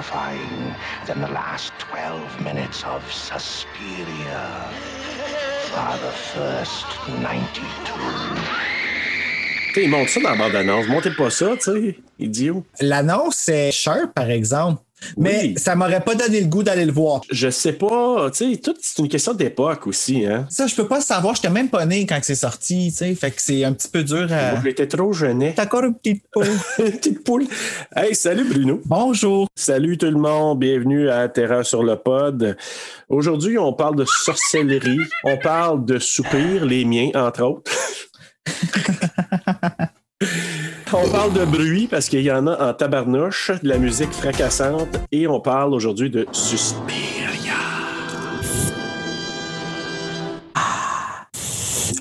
Terrifying than the last 12 minutes of Suspiria are the first 92. Tu sais, il monte ça dans la bande-annonce. Montez pas ça, tu sais, idiot. L'annonce est sharp, par exemple. Mais Oui. ça m'aurait pas donné le goût d'aller le voir. Je sais pas, tu sais, tout, c'est une question d'époque aussi, hein. Ça, je peux pas savoir. J'étais même pas né quand c'est sorti, tu sais. Fait que c'est un petit peu dur à. Moi, J'étais trop jeunet. T'as encore une petite peau. Petite poule. Hey, salut Bruno. Bonjour. Salut tout le monde, bienvenue à Terreur sur le pod. Aujourd'hui, on parle de sorcellerie, on parle de soupirs, les miens, entre autres. on parle de bruit parce qu'il y en a en tabarnouche, de la musique fracassante, et on parle aujourd'hui de Suspiria.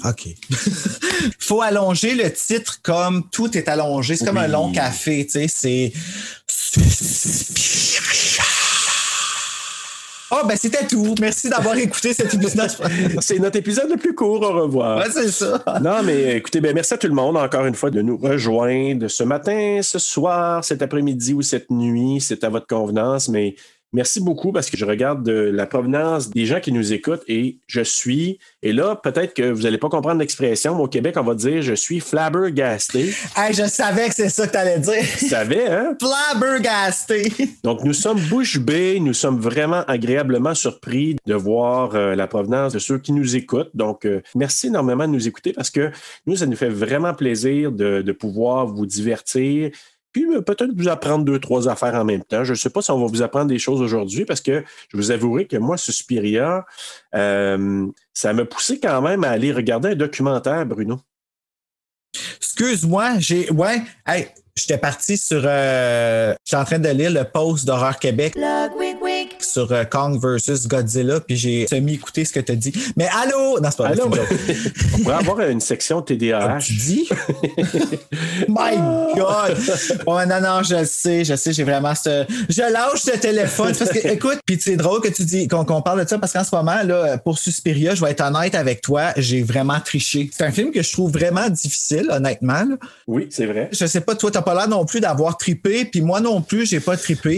OK. Faut allonger le titre comme tout est allongé. C'est comme Oui. un long café, tu sais. C'est. Oh, ben c'était tout. Merci d'avoir écouté cet épisode. C'est notre épisode le plus court, au revoir. Ouais, c'est ça. Non, mais écoutez, ben, merci à tout le monde encore une fois de nous rejoindre ce matin, ce soir, cet après-midi ou cette nuit. C'est à votre convenance, mais merci beaucoup parce que je regarde de la provenance des gens qui nous écoutent et je suis, et là, peut-être que vous n'allez pas comprendre l'expression, mais au Québec, on va dire je suis flabbergasté. Hey, je savais que c'est ça que t'allais dire. Tu savais, hein? Flabbergasté. Donc, nous sommes bouche bée, nous sommes vraiment agréablement surpris de voir euh, la provenance de ceux qui nous écoutent. Donc, euh, merci énormément de nous écouter parce que nous, ça nous fait vraiment plaisir de, de pouvoir vous divertir. Puis euh, peut-être vous apprendre deux, trois affaires en même temps. Je ne sais pas si on va vous apprendre des choses aujourd'hui parce que je vous avouerai que moi, Suspiria, euh, ça m'a poussé quand même à aller regarder un documentaire, Bruno. Excuse-moi, j'ai. Ouais. Hey, j'étais parti sur. Euh... J'étais en train de lire le post d'Horreur Québec Plug, wig, wig. sur euh, Kong versus Godzilla, puis j'ai semi-écouté ce que tu as dit. Mais allô! Non, c'est pas vrai, Allô? on pourrait avoir une section TDAH. Tu dis? My God! Ouais, non, non, je le sais, je sais, j'ai vraiment ce. Je lâche ce téléphone. Parce que, écoute, puis c'est drôle que tu dis qu'on parle de ça parce qu'en ce moment, là, pour Suspiria, je vais être honnête avec toi, j'ai vraiment triché. C'est un film que je trouve vraiment difficile, honnêtement. là. Oui, c'est vrai. Je sais pas, toi, t'as non plus d'avoir trippé, puis moi non plus, j'ai pas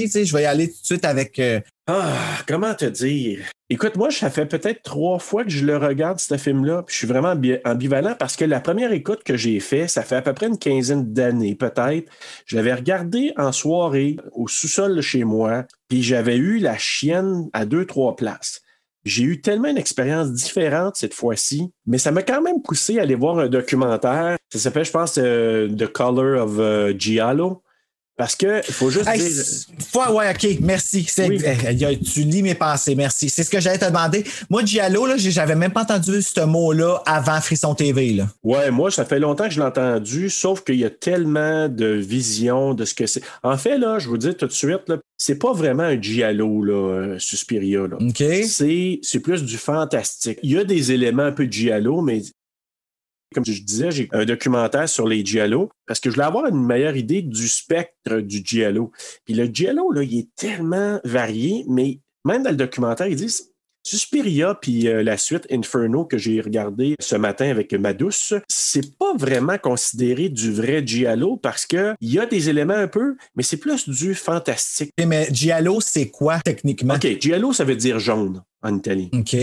sais, je vais y aller tout de suite avec. euh, Ah, comment te dire? Écoute, moi, ça fait peut-être trois fois que je le regarde, ce film-là, puis je suis vraiment ambi- ambivalent parce que la première écoute que j'ai fait, ça fait à peu près une quinzaine d'années, peut-être. Je l'avais regardé en soirée au sous-sol chez moi, puis j'avais eu la chienne à deux, trois places. J'ai eu tellement une expérience différente cette fois-ci, mais ça m'a quand même poussé à aller voir un documentaire. Ça s'appelle, je pense, euh, The Color of euh, Giallo. Parce que il faut juste Hey, dire. ouais, OK, merci. Oui. tu lis mes pensées, merci. C'est ce que j'allais te demander. Moi, Giallo, là, j'avais même pas entendu ce mot-là avant Frisson TV. Là. Ouais, moi, ça fait longtemps que je l'ai entendu, sauf qu'il y a tellement de visions de ce que c'est. En fait, là, je vous dis tout de suite, là, c'est pas vraiment un giallo, là, euh, Suspiria. Là. OK? C'est, c'est plus du fantastique. Il y a des éléments un peu de giallo, mais comme je disais, j'ai un documentaire sur les giallo parce que je voulais avoir une meilleure idée du spectre du giallo. Puis le giallo, là, il est tellement varié, mais même dans le documentaire, ils disent Suspiria puis euh, la suite Inferno que j'ai regardé ce matin avec ma douce, c'est pas vraiment considéré du vrai giallo parce que il y a des éléments un peu, mais c'est plus du fantastique. Mais Giallo, c'est quoi techniquement? OK, giallo ça veut dire jaune en italien. OK.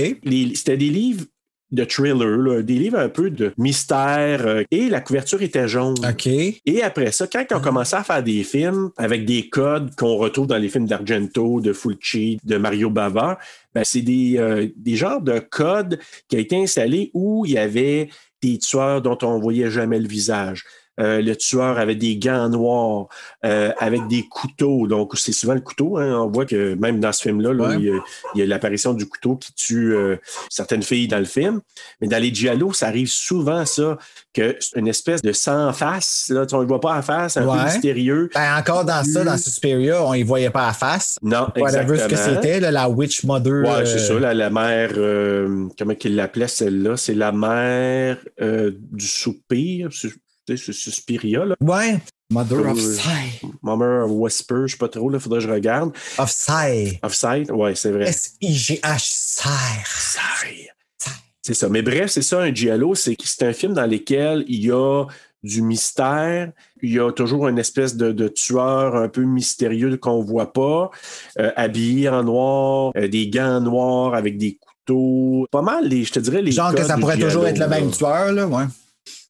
C'était des livres de thriller, là, des livres un peu de mystère euh, et la couverture était jaune. OK. Et après ça, quand on commençait à faire des films avec des codes qu'on retrouve dans les films d'Argento, de Fulci, de Mario Bava, ben, c'est des, euh, des genres de codes qui ont été installés où il y avait des tueurs dont on voyait jamais le visage. Euh, le tueur avait des gants noirs, euh, avec des couteaux. Donc, c'est souvent le couteau. hein. On voit que même dans ce film-là, là, Ouais. il y a- il y a l'apparition du couteau qui tue euh, certaines filles dans le film. Mais dans les giallo, ça arrive souvent, ça, que une espèce de sans face. Là, tu ne le vois pas en face, un Ouais. peu mystérieux. Ben, encore dans ça, dans Suspiria, on y voyait pas à face. Non, Whatever ce que exactement. c'était, la Witch Mother. Euh, c'est ça, la, la mère, euh, comment qu'il l'appelait celle-là? C'est la mère euh, du soupir, c'est Suspiria, là. Ouais. Mother of Euh, Sight. Mama of Whisper, je sais pas trop, là, faudrait que je regarde. Of Sight. Of Sight, ouais, c'est vrai. S-I-G-H. Sorry. C'est ça. Mais bref, c'est ça, un giallo, c'est que c'est un film dans lequel il y a du mystère, il y a toujours une espèce de, de tueur un peu mystérieux qu'on voit pas, euh, habillé en noir, euh, des gants noirs avec des couteaux. Pas mal, les, je te dirais, les Genre que ça pourrait toujours être le même tueur, là, ouais.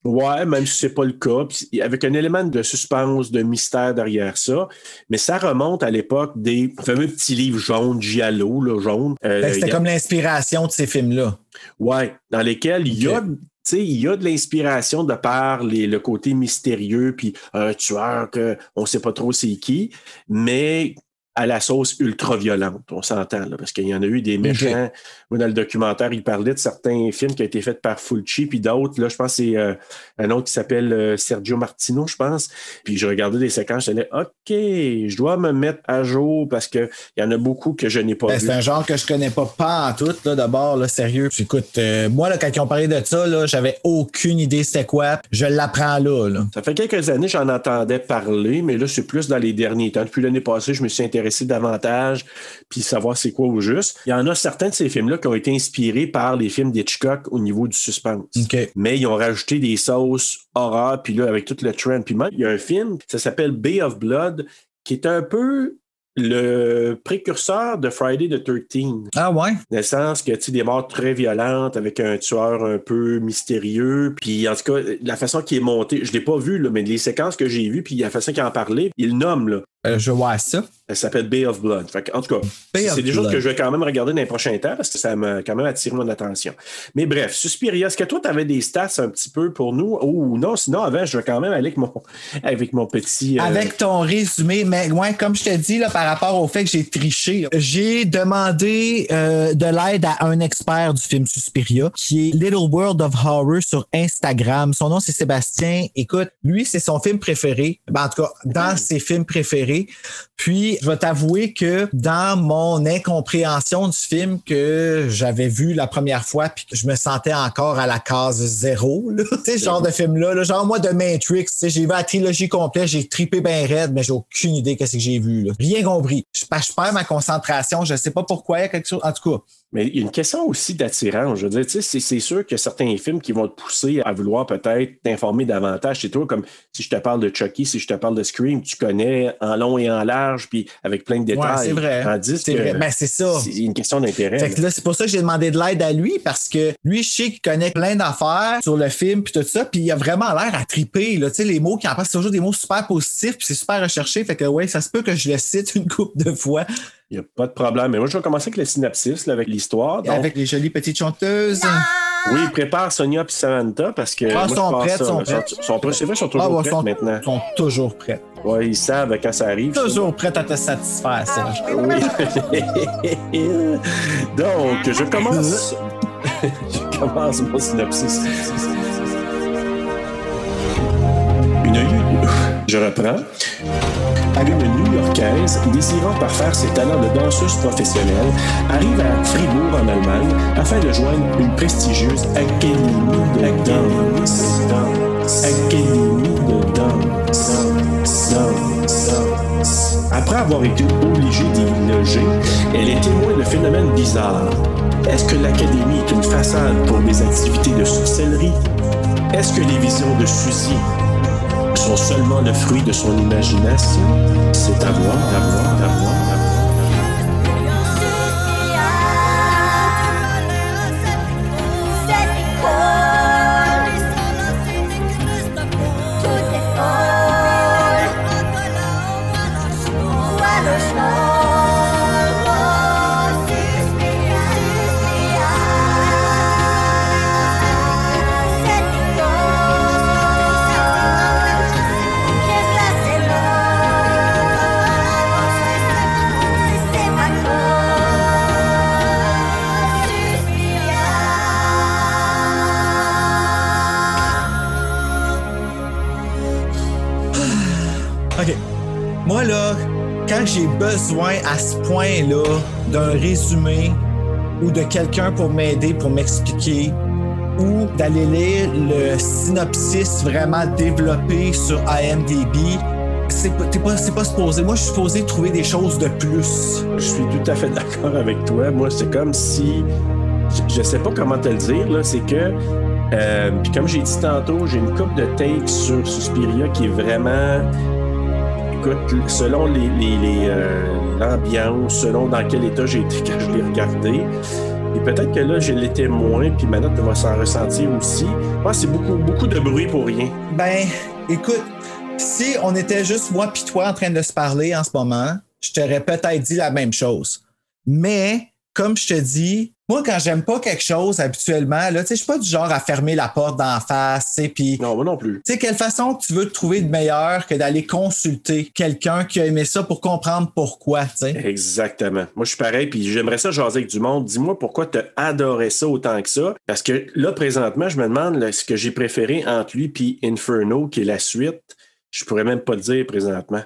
Ouais, même si c'est pas le cas, puis avec un élément de suspense, de mystère derrière ça. Mais ça remonte à l'époque des fameux petits livres jaunes, giallo, là, jaunes. Euh, C'était a- comme l'inspiration de ces films-là. Ouais, dans lesquels il y a, il y a de l'inspiration de par les- le côté mystérieux, puis un tueur que on sait pas trop c'est qui, mais à la sauce ultra violente, on s'entend, là, parce qu'il y en a eu des méchants. Moi, dans le documentaire, il parlait de certains films qui ont été faits par Fulci, puis d'autres, là, je pense que c'est euh, un autre qui s'appelle euh, Sergio Martino, je pense. Puis je regardais des séquences, je disais, OK, je dois me mettre à jour parce qu'il y en a beaucoup que je n'ai pas Ben, vu. c'est un genre que je connais pas pas en tout, là, d'abord, là, sérieux. Puis, écoute, euh, moi, là, quand ils ont parlé de ça, là, j'avais aucune idée c'était quoi. Je l'apprends là, là. Ça fait quelques années j'en entendais parler, mais là, c'est plus dans les derniers temps. Depuis l'année passée, je me suis intéressé davantage, puis savoir c'est quoi au juste. Il y en a certains de ces films-là qui ont été inspirés par les films d'Hitchcock au niveau du suspense. Mais ils ont rajouté des sauces horreur, puis là, avec tout le trend. Puis même, il y a un film, ça s'appelle Bay of Blood, qui est un peu le précurseur de Friday the 13 Ah ouais? dans le sens que tu des morts très violentes avec un tueur un peu mystérieux. Puis en tout cas, la façon qui est monté, je l'ai pas vu, là, mais les séquences que j'ai vues, puis la façon qu'il en parlait, il nomme. Là. Euh, je vois ça. Elle s'appelle Bay of Blood. Fait que, en tout cas, c'est des choses que je vais quand même regarder dans les prochains temps parce que ça m'a quand même attiré mon attention. Mais bref, Suspiria, est-ce que toi, tu avais des stats un petit peu pour nous? Ou non, sinon, avant, je vais quand même aller avec mon, avec mon petit. euh, Avec ton résumé, mais ouais, comme je te dis, là, par rapport au fait que j'ai triché, j'ai demandé euh, de l'aide à un expert du film Suspiria, qui est Little World of Horror sur Instagram. Son nom, c'est Sébastien. Écoute, lui, c'est son film préféré. Ben, en tout cas, dans ses films préférés. Puis, je vais t'avouer que dans mon incompréhension du film que j'avais vu la première fois, puis que je me sentais encore à la case zéro, tu sais, ce genre de film-là, là, genre moi de Matrix, tu sais, j'ai vu la trilogie complète, j'ai tripé bien raide, mais j'ai aucune idée qu'est-ce que j'ai vu. Rien compris. Je, je perds ma concentration, je sais pas pourquoi, il y a quelque chose, en tout cas. Mais il y a une question aussi d'attirance. Je veux dire, c'est, sûr que certains films qui vont te pousser à vouloir peut-être t'informer davantage. C'est toi, comme si je te parle de Chucky, si je te parle de Scream, tu connais en long et en large, puis avec plein de détails. Ouais, c'est vrai. C'est vrai. Ben, c'est ça. c'est une question d'intérêt. Fait que là, c'est pour ça que j'ai demandé de l'aide à lui parce que lui, je sais qu'il connaît plein d'affaires sur le film puis tout ça, puis il a vraiment l'air à triper. Là. Tu sais, les mots qui en passent, c'est toujours des mots super positifs puis c'est super recherché. Fait que ouais, ça se peut que je le cite une couple de fois Il n'y a pas de problème. Mais moi, je vais commencer avec le synopsis, là, avec l'histoire. Donc, avec les jolies petites chanteuses. Oui, prépare Sonia et Samantha parce que. Ah, moi, sont prêtes, ça, sont prêtes. Sont, sont prêtes. C'est vrai, ils sont Ah, toujours ouais, prêtes sont, maintenant. sont toujours prêtes. Ouais, ils savent quand ça arrive. Toujours prêtes à te satisfaire, Serge. Oui. Donc, je commence. je commence mon synopsis. Je reprends. Une New-Yorkaise, désirant parfaire ses talents de danseuse professionnelle, arrive à Fribourg en Allemagne afin de joindre une prestigieuse académie de danse. Académie de danse. Danse. Après avoir été obligée d'y loger, elle est témoin de phénomènes bizarres. Est-ce que l'académie est une façade pour des activités de sorcellerie? Est-ce que les visions de Suzy sont seulement le fruit de son imagination? C'est à voir, à. Moi, là, quand j'ai besoin à ce point-là d'un résumé ou de quelqu'un pour m'aider, pour m'expliquer, ou d'aller lire le synopsis vraiment développé sur IMDb, c'est pas, pas, pas supposé. Moi, je suis supposé trouver des choses de plus. Je suis tout à fait d'accord avec toi. Moi, c'est comme si. Je, sais pas comment te le dire, là. C'est que. euh, puis comme j'ai dit tantôt, j'ai une coupe de takes sur Suspiria qui est vraiment. Écoute, selon euh, l'ambiance, selon dans quel état j'ai été quand je l'ai regardé. Et peut-être que là, je l'étais moins, puis ma note va s'en ressentir aussi. Moi, c'est beaucoup, beaucoup de bruit pour rien. Ben, écoute, si on était juste moi puis toi en train de se parler en ce moment, je t'aurais peut-être dit la même chose. Mais, comme je te dis, moi, quand j'aime pas quelque chose habituellement, là, tu sais, je suis pas du genre à fermer la porte d'en face, tu sais, puis Non, moi non plus. tu sais, quelle façon tu veux te trouver de meilleur que d'aller consulter quelqu'un qui a aimé ça pour comprendre pourquoi, tu sais? Exactement. Moi, je suis pareil, puis j'aimerais ça jaser avec du monde. Dis-moi pourquoi tu adoré ça autant que ça. Parce que là, présentement, je me demande là, ce que j'ai préféré entre lui et Inferno, qui est la suite. Je pourrais même pas le dire présentement.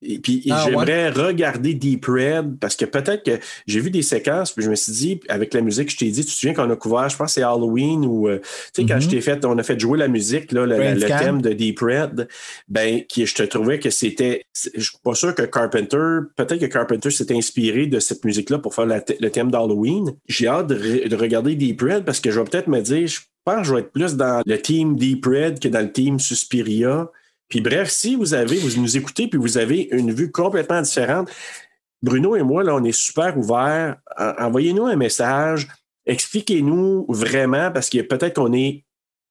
Et puis Ah, j'aimerais regarder Deep Red parce que peut-être que j'ai vu des séquences, puis je me suis dit, avec la musique, je t'ai dit, tu te souviens qu'on a couvert, je pense que c'est Halloween ou euh, tu sais, quand je t'ai fait, on a fait jouer la musique, là, le, thème de Deep Red, ben, qui je te trouvais que c'était. Je suis pas sûr que Carpenter, peut-être que Carpenter s'est inspiré de cette musique-là pour faire la le thème d'Halloween. J'ai hâte de, re- de regarder Deep Red parce que je vais peut-être me dire, je pense que je vais être plus dans le team Deep Red que dans le team Suspiria. Puis bref, si vous avez, vous nous écoutez puis vous avez une vue complètement différente, Bruno et moi, là, on est super ouverts. En- Envoyez-nous un message. Expliquez-nous vraiment, parce que peut-être qu'on est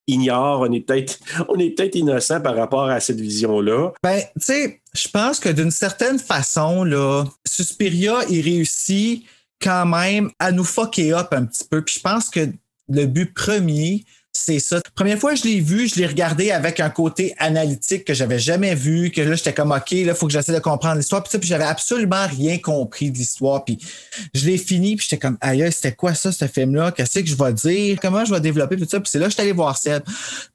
ignore, on est peut-être on est peut-être innocent par rapport à cette vision-là. Ben, tu sais, je pense que d'une certaine façon, là, Suspiria, il réussit quand même à nous fucker up un petit peu. Puis je pense que le but premier, c'est ça. Première fois que je l'ai vu, je l'ai regardé avec un côté analytique que j'avais jamais vu, que là, j'étais comme, OK, là, faut que j'essaie de comprendre l'histoire. Puis, tu sais, puis j'avais absolument rien compris de l'histoire. Puis je l'ai fini, puis j'étais comme, aïe, c'était quoi ça, ce film-là? Qu'est-ce que je vais dire? Comment je vais développer tout ça? Puis c'est là que je suis allé voir Seb.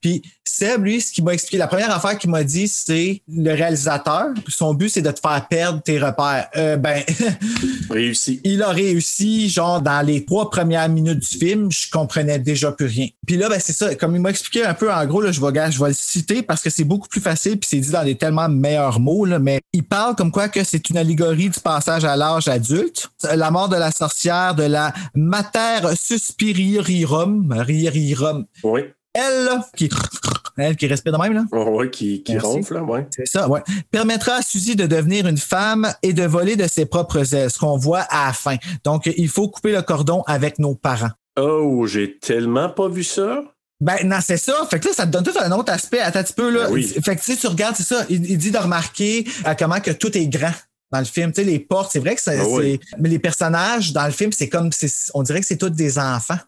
Puis Seb, lui, ce qu'il m'a expliqué, la première affaire qu'il m'a dit, c'est le réalisateur. Puis son but, c'est de te faire perdre tes repères. Euh, ben, Réussi. il a réussi, genre, dans les trois premières minutes du film, je comprenais déjà plus rien. Puis là, ben, c'est ça. Comme il m'a expliqué un peu, en gros, là, je vais, je vais le citer parce que c'est beaucoup plus facile, puis c'est dit dans des tellement meilleurs mots, là, mais il parle comme quoi que c'est une allégorie du passage à l'âge adulte, la mort de la sorcière, de la mater suspiriorum. Oui. Elle, qui, elle qui respire de même, là. Oh, oui, qui, qui ronfle, là, ouais. C'est ça, ouais. Permettra à Suzy de devenir une femme et de voler de ses propres ailes, ce qu'on voit à la fin. Donc, il faut couper le cordon avec nos parents. Oh, j'ai tellement pas vu ça. Ben, non, c'est ça. Fait que là, ça te donne tout un autre aspect. Attends un petit peu, là. Ben oui. Fait que, tu sais, tu regardes, c'est ça. Il, il dit de remarquer euh, comment que tout est grand dans le film. Tu sais, les portes, c'est vrai que c'est, Ah oui. mais les personnages dans le film, c'est comme, on dirait que c'est tous des enfants.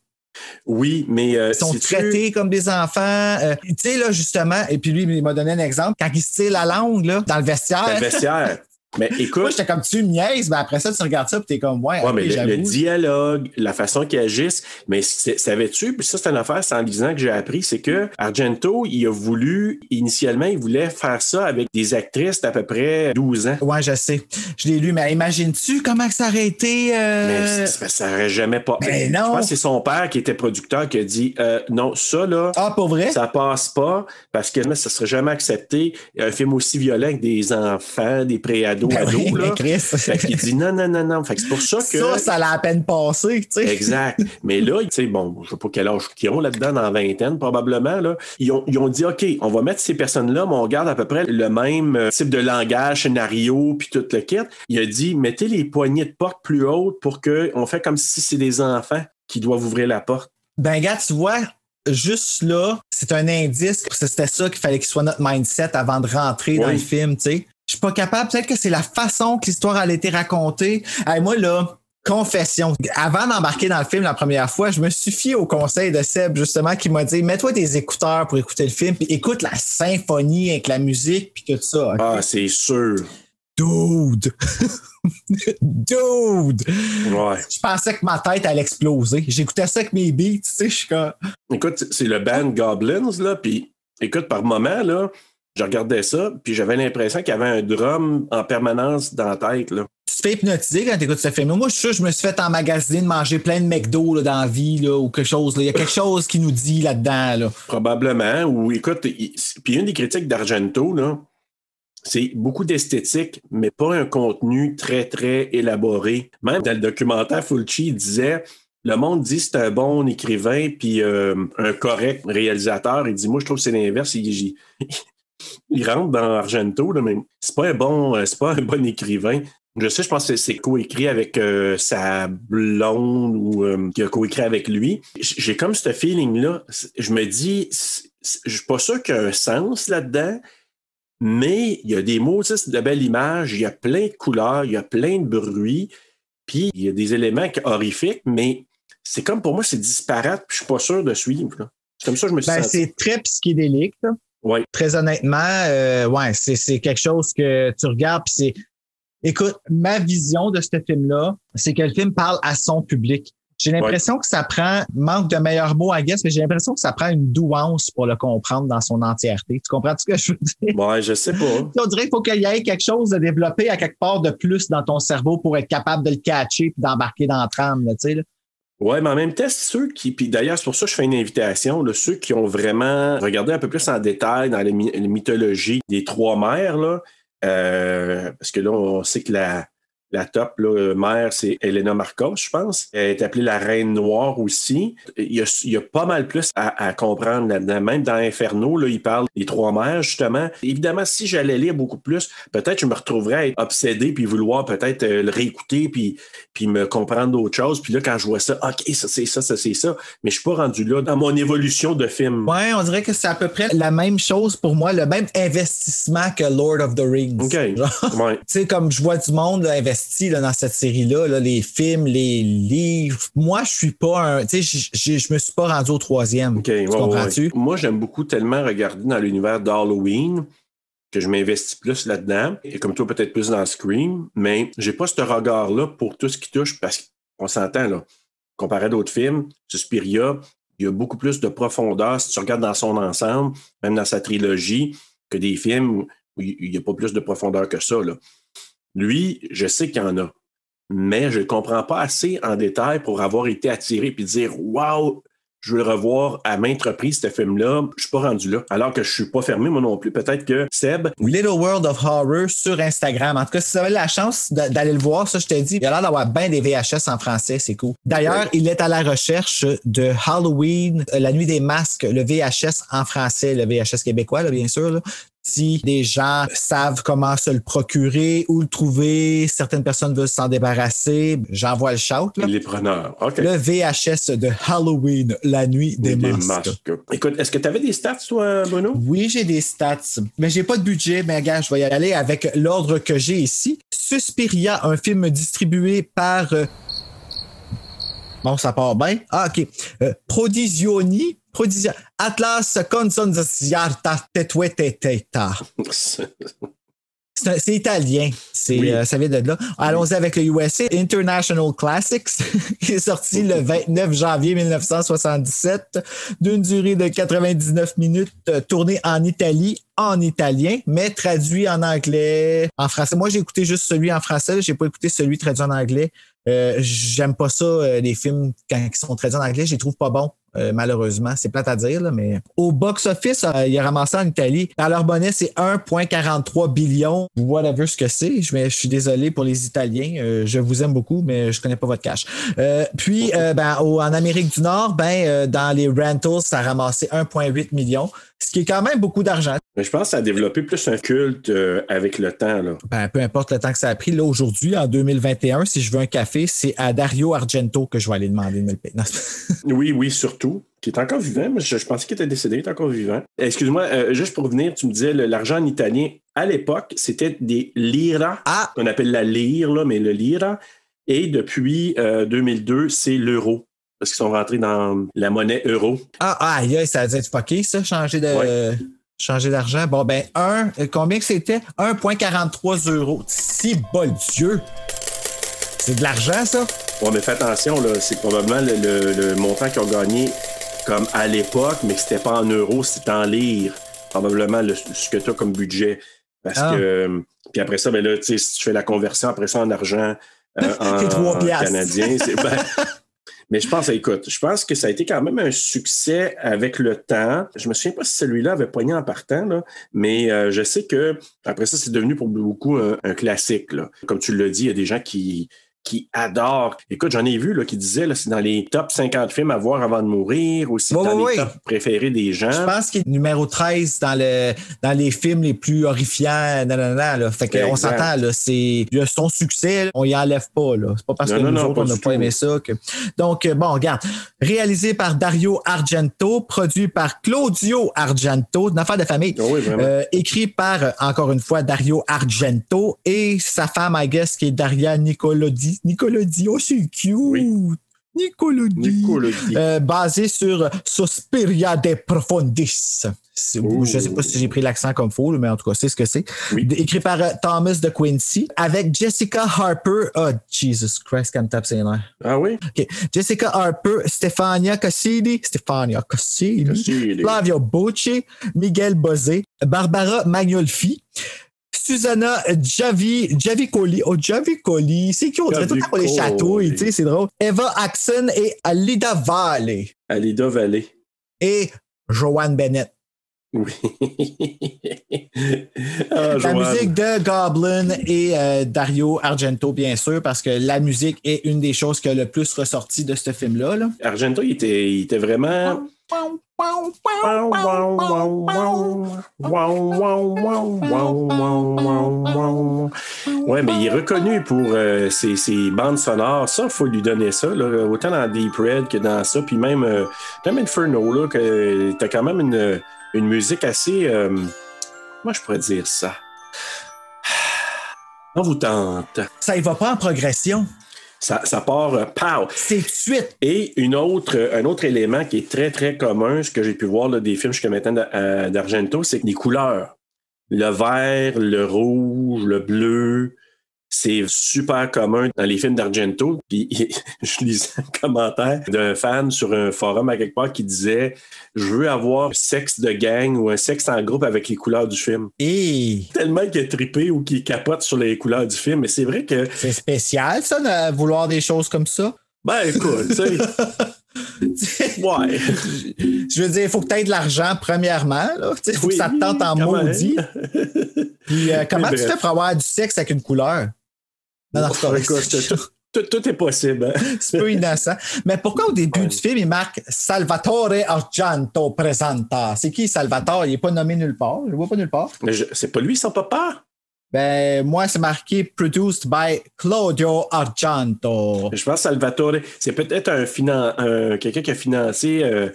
Oui, mais euh, Ils sont traités comme des enfants. Euh, tu sais, là, justement, et puis lui, il m'a donné un exemple. Quand il se tire la langue, là, dans le vestiaire. dans le vestiaire. Mais Moi, écoute, j'étais comme tu niaises, mais après ça, tu regardes ça, puis t'es comme, ouais, Ouais, mais le, dialogue, la façon qu'ils agissent, mais savais-tu, puis ça, c'est une affaire, c'est en lisant que j'ai appris, c'est que Argento, il a voulu, initialement, il voulait faire ça avec des actrices d'à peu près 12 ans. Ouais, je sais. Je l'ai lu, mais imagines-tu comment ça aurait été. euh, Mais ça n'aurait jamais pas. Ben Je non. pense que c'est son père qui était producteur qui a dit euh, non, ça, là, Ah, pour vrai? ça passe pas parce que ça serait jamais accepté. Un film aussi violent avec des enfants, des préados, ado, Ben ado, oui, là. mais Chris. Fait qu'il dit non, non, non, non. Fait que c'est pour ça que. Ça, ça l'a à peine passé, tu sais. Exact. Mais là, tu sais, bon, je sais pas quel âge qu'ils ont là-dedans, dans la vingtaine, probablement, là. Ils ont, ils ont dit, OK, on va mettre ces personnes-là, mais on garde à peu près le même euh, type de langage, scénario, puis tout le kit. Il a dit, mettez les poignées de porte plus hautes pour qu'on fait comme si c'est des enfants qui doivent ouvrir la porte. Ben, gars, tu vois, juste là, c'est un indice que c'était ça qu'il fallait qu'il soit notre mindset avant de rentrer dans le film, tu sais. Je suis pas capable. Peut-être que c'est la façon que l'histoire a été racontée. Hey, moi, là, confession. Avant d'embarquer dans le film la première fois, je me suis fié au conseil de Seb, justement, qui m'a dit mets-toi des écouteurs pour écouter le film, puis écoute la symphonie avec la musique, puis tout ça. Ah, c'est sûr. Dude! Dude! Ouais. Je pensais que ma tête allait exploser. J'écoutais ça avec mes beats, tu sais, je suis comme. Écoute, c'est le band Goblins, là, puis écoute, par moment, là, je regardais ça, puis j'avais l'impression qu'il y avait un drum en permanence dans la tête, là. Tu te fais hypnotiser quand tu écoutes ce film. Moi, je suis sûr que je me suis fait emmagasiner de manger plein de McDo là, dans la vie là, ou quelque chose. là. Il y a quelque chose qui nous dit là-dedans. Là. Probablement. Ou écoute, il- puis une des critiques d'Argento, là, c'est beaucoup d'esthétique, mais pas un contenu très, très élaboré. Même dans le documentaire, Fulci disait le monde dit c'est un bon écrivain, puis euh, un correct réalisateur. Il dit Moi, je trouve que c'est l'inverse. Il, il- il rentre dans Argento, là, mais c'est pas un bon, euh, c'est pas un bon écrivain. Je sais, je pense que c'est coécrit avec euh, sa blonde ou euh, qui a coécrit avec lui. J'ai comme ce feeling-là. Je me dis, je suis pas sûr qu'il y a un sens là-dedans, mais il y a des mots, c'est de belles images, il y a plein de couleurs, il y a plein de bruits, puis il y a des éléments horrifiques, mais c'est comme pour moi, c'est disparate, puis je suis pas sûr de suivre. C'est comme ça que je me suis Ben, c'est très psychédélique. là. Ouais. Très honnêtement, euh, ouais, c'est, c'est quelque chose que tu regardes. Puis c'est, écoute, ma vision de ce film-là, c'est que le film parle à son public. J'ai l'impression que ça prend, manque de meilleurs mots, I guess, mais j'ai l'impression que ça prend une douance pour le comprendre dans son entièreté. Tu comprends ce que je veux dire? Ouais, je sais pas. On dirait qu'il faut qu'il y ait quelque chose de développé à quelque part de plus dans ton cerveau pour être capable de le catcher et d'embarquer dans la trame, là, tu sais. là. Ouais, mais en même temps, ceux qui. Puis d'ailleurs, c'est pour ça que je fais une invitation. Ceux qui ont vraiment regardé un peu plus en détail dans la, my- la mythologie des trois mères, là, euh, parce que là, on sait que la, la top mère, c'est Elena Marcos, je pense. Elle est appelée la Reine Noire aussi. Il y a, il y a pas mal plus à, à comprendre là-dedans. Même dans Inferno, là, il parle des trois mères, justement. Évidemment, si j'allais lire beaucoup plus, peut-être je me retrouverais à être obsédé puis vouloir peut-être euh, le réécouter puis puis me comprendre d'autres choses. Puis là, quand je vois ça, OK, ça, c'est ça, ça, c'est ça. Mais je suis pas rendu là dans mon évolution de film. Ouais, on dirait que c'est à peu près la même chose pour moi, le même investissement que Lord of the Rings. OK. Ouais. Tu sais, comme je vois du monde là, investi là, dans cette série-là, là, les films, les livres. Moi, je suis pas un. Tu sais, je- me suis pas rendu au troisième. OK. tu ouais, comprends-tu? ouais. Moi, j'aime beaucoup tellement regarder dans l'univers d'Halloween que je m'investis plus là-dedans. Et comme toi, peut-être plus dans Scream. Mais j'ai pas ce regard-là pour tout ce qui touche parce qu'on s'entend, là. Comparé à d'autres films, Suspiria, il y a beaucoup plus de profondeur si tu regardes dans son ensemble, même dans sa trilogie, que des films où il n'y a pas plus de profondeur que ça. Là. Lui, je sais qu'il y en a, mais je ne comprends pas assez en détail pour avoir été attiré et dire Waouh, je veux le revoir à maintes reprises, ce film-là. Je ne suis pas rendu là. Alors que je ne suis pas fermé, moi non plus. Peut-être que Seb, Little World of Horror sur Instagram. En tout cas, si vous avez la chance d'a- d'aller le voir, ça, je te dis, il a l'air d'avoir bien des VHS en français, c'est cool. D'ailleurs, Ouais. il est à la recherche de Halloween, euh, la nuit des masques, le VHS en français, le VHS québécois, là, bien sûr. là. Si des gens savent comment se le procurer ou le trouver, certaines personnes veulent s'en débarrasser, j'envoie le shout. là. il est preneur. OK. Le VHS de Halloween, la nuit des, Des masques. masques. Écoute, est-ce que tu avais des stats, toi, Bruno? Oui, j'ai des stats, mais j'ai pas de budget. Mais gars, je vais y aller avec l'ordre que j'ai ici. Suspiria, un film distribué par. euh, Bon, ça part bien. Ah, OK. Euh, Prodisioni. Prodisia... Atlas Consonziarta Tetueteteta. C'est italien. C'est, Oui. euh, ça vient de là. Allons-y avec le USA International Classics, qui est sorti le 29 janvier 1977, d'une durée de 99 minutes, euh, tourné en Italie, en italien, mais traduit en anglais, en français. Moi, j'ai écouté juste celui en français. J'ai pas écouté celui traduit en anglais. Euh, J'aime pas ça, euh, les films quand ils sont traduits en anglais. Je les trouve pas bons. Euh, malheureusement. C'est plate à dire, mais au box-office, euh, il a ramassé en Italie. Dans leur monnaie, c'est 1,43 billion. Whatever ce que c'est. Je, suis désolé pour les Italiens. Euh, je vous aime beaucoup, mais je connais pas votre cash. Puis, ben, en Amérique du Nord, ben, dans les rentals, ça a ramassé 1,8 million, ce qui est quand même beaucoup d'argent. Mais je pense que ça a développé plus un culte euh, avec le temps. Là. Ben, peu importe le temps que ça a pris. Là, aujourd'hui, en 2021, si je veux un café, c'est à Dario Argento que je vais aller demander de me le payer. Oui, oui, surtout. Qui est encore vivant, mais je, je pensais qu'il était décédé, il est encore vivant. Excuse-moi, euh, juste pour revenir, tu me disais l'argent en italien. À l'époque, c'était des lira, ah, qu'on appelle la lire, là, mais le lira. Et depuis euh, 2002, c'est l'euro. Parce qu'ils sont rentrés dans la monnaie euro. ah, aïe, aïe, ça a dû être fucké, ça, changer de. Ouais. Changer d'argent. Bon, ben, un, euh, combien que c'était? 1,43 euros. Si bol Dieu! C'est de l'argent, ça? Ouais, mais fais attention, là, c'est probablement le, le- le montant qu'ils ont gagné comme à l'époque, mais que c'était pas en euros, c'était en lire. Probablement le- ce que tu as comme budget. Parce Ah. que. Puis après ça, ben là, tu sais, si tu fais la conversion après ça en argent euh, en canadien, c'est. ben, mais je pense, écoute, je pense que ça a été quand même un succès avec le temps. Je me souviens pas si celui-là avait poigné en partant, là, mais euh, je sais que après ça, c'est devenu pour beaucoup un, classique. Là. Comme tu l'as dit, il y a des gens qui, qui adorent. Écoute, j'en ai vu là, qui disaient là, c'est dans les top 50 films à voir avant de mourir, aussi Oui, dans oui, les oui. top préférés des gens. Je pense qu'il est numéro 13 dans, le, dans les films les plus horrifiants. nanana, là. Fait qu'on s'entend, là. C'est son succès, là, on y enlève pas, là. C'est pas parce Non, que non, nous non, autres, on n'a pas aimé ça. Que... Donc, euh, bon, regarde. Réalisé par Dario Argento, produit par Claudio Argento, une affaire de famille. Ah oui. Euh, écrit par, encore une fois, Dario Argento et sa femme, I guess, qui est Daria Nicolodi. Nicolodi, oh, c'est cute! Oui. Euh, basé sur Suspiria de Profundis. Je ne sais pas si j'ai pris l'accent comme faux, mais en tout cas, c'est ce que c'est. Oui. Écrit par euh, Thomas de Quincy, avec Jessica Harper. Oh, Jesus Christ, quand me tape ses nerfs. Ah oui? Jessica Harper, Stefania Cassini, Stefania Cassini, Cassini. Flavio Bocci, Miguel Bozé, Barbara Magnolfi, Susanna Javi, Javicoli. Oh, Javicoli. C'est qui on dirait tout le temps pour les Javicoli. chatouilles, tu sais, c'est drôle. Eva Axon et Alida Valley. Alida Valley. Et Joanne Bennett. Oui. ah, La Joanne. musique de Goblin et euh, Dario Argento, bien sûr, parce que la musique est une des choses qui a le plus ressorti de ce film-là. là. Argento, il était, il était vraiment. Wow, Ouais, mais il est reconnu pour euh, ses, ses bandes sonores. Ça, il faut lui donner ça. là. Autant dans Deep Red que dans ça. Puis même, euh, même Inferno, là, que t'as quand même une, une musique assez. euh, moi, je pourrais dire ça? On vous tente. Ça y va pas en progression? Ça, ça part, euh, pow! C'est de suite. Et une autre, un autre élément qui est très, très commun, ce que j'ai pu voir là, des films jusqu'à maintenant euh, d'Argento, c'est que les couleurs. Le vert, le rouge, le bleu, c'est super commun dans les films d'Argento. Puis je lisais un commentaire d'un fan sur un forum à quelque part qui disait Je veux avoir un sexe de gang ou un sexe en groupe avec les couleurs du film. Et Tellement qu'il est trippé ou qu'il capote sur les couleurs du film. Mais c'est vrai que, c'est spécial, ça, de vouloir des choses comme ça? ben écoute, tu sais, ouais. Je veux dire, il faut que tu aies de l'argent, premièrement. Il faut que ça te tente en maudit. Puis, euh, comment tu fais pour avoir du sexe avec une couleur? Non, non, tout, est possible. hein. C'est peu innocent. Mais pourquoi au début Ouais. du film, il marque Salvatore Argento presenta? C'est qui Salvatore? Il n'est pas nommé nulle part. Je le vois pas nulle part. Mais C'est pas lui son papa? Ben, moi, c'est marqué Produced by Claudio Argento. Je pense que Salvatore, c'est peut-être un, finan- un- quelqu'un qui a financé euh,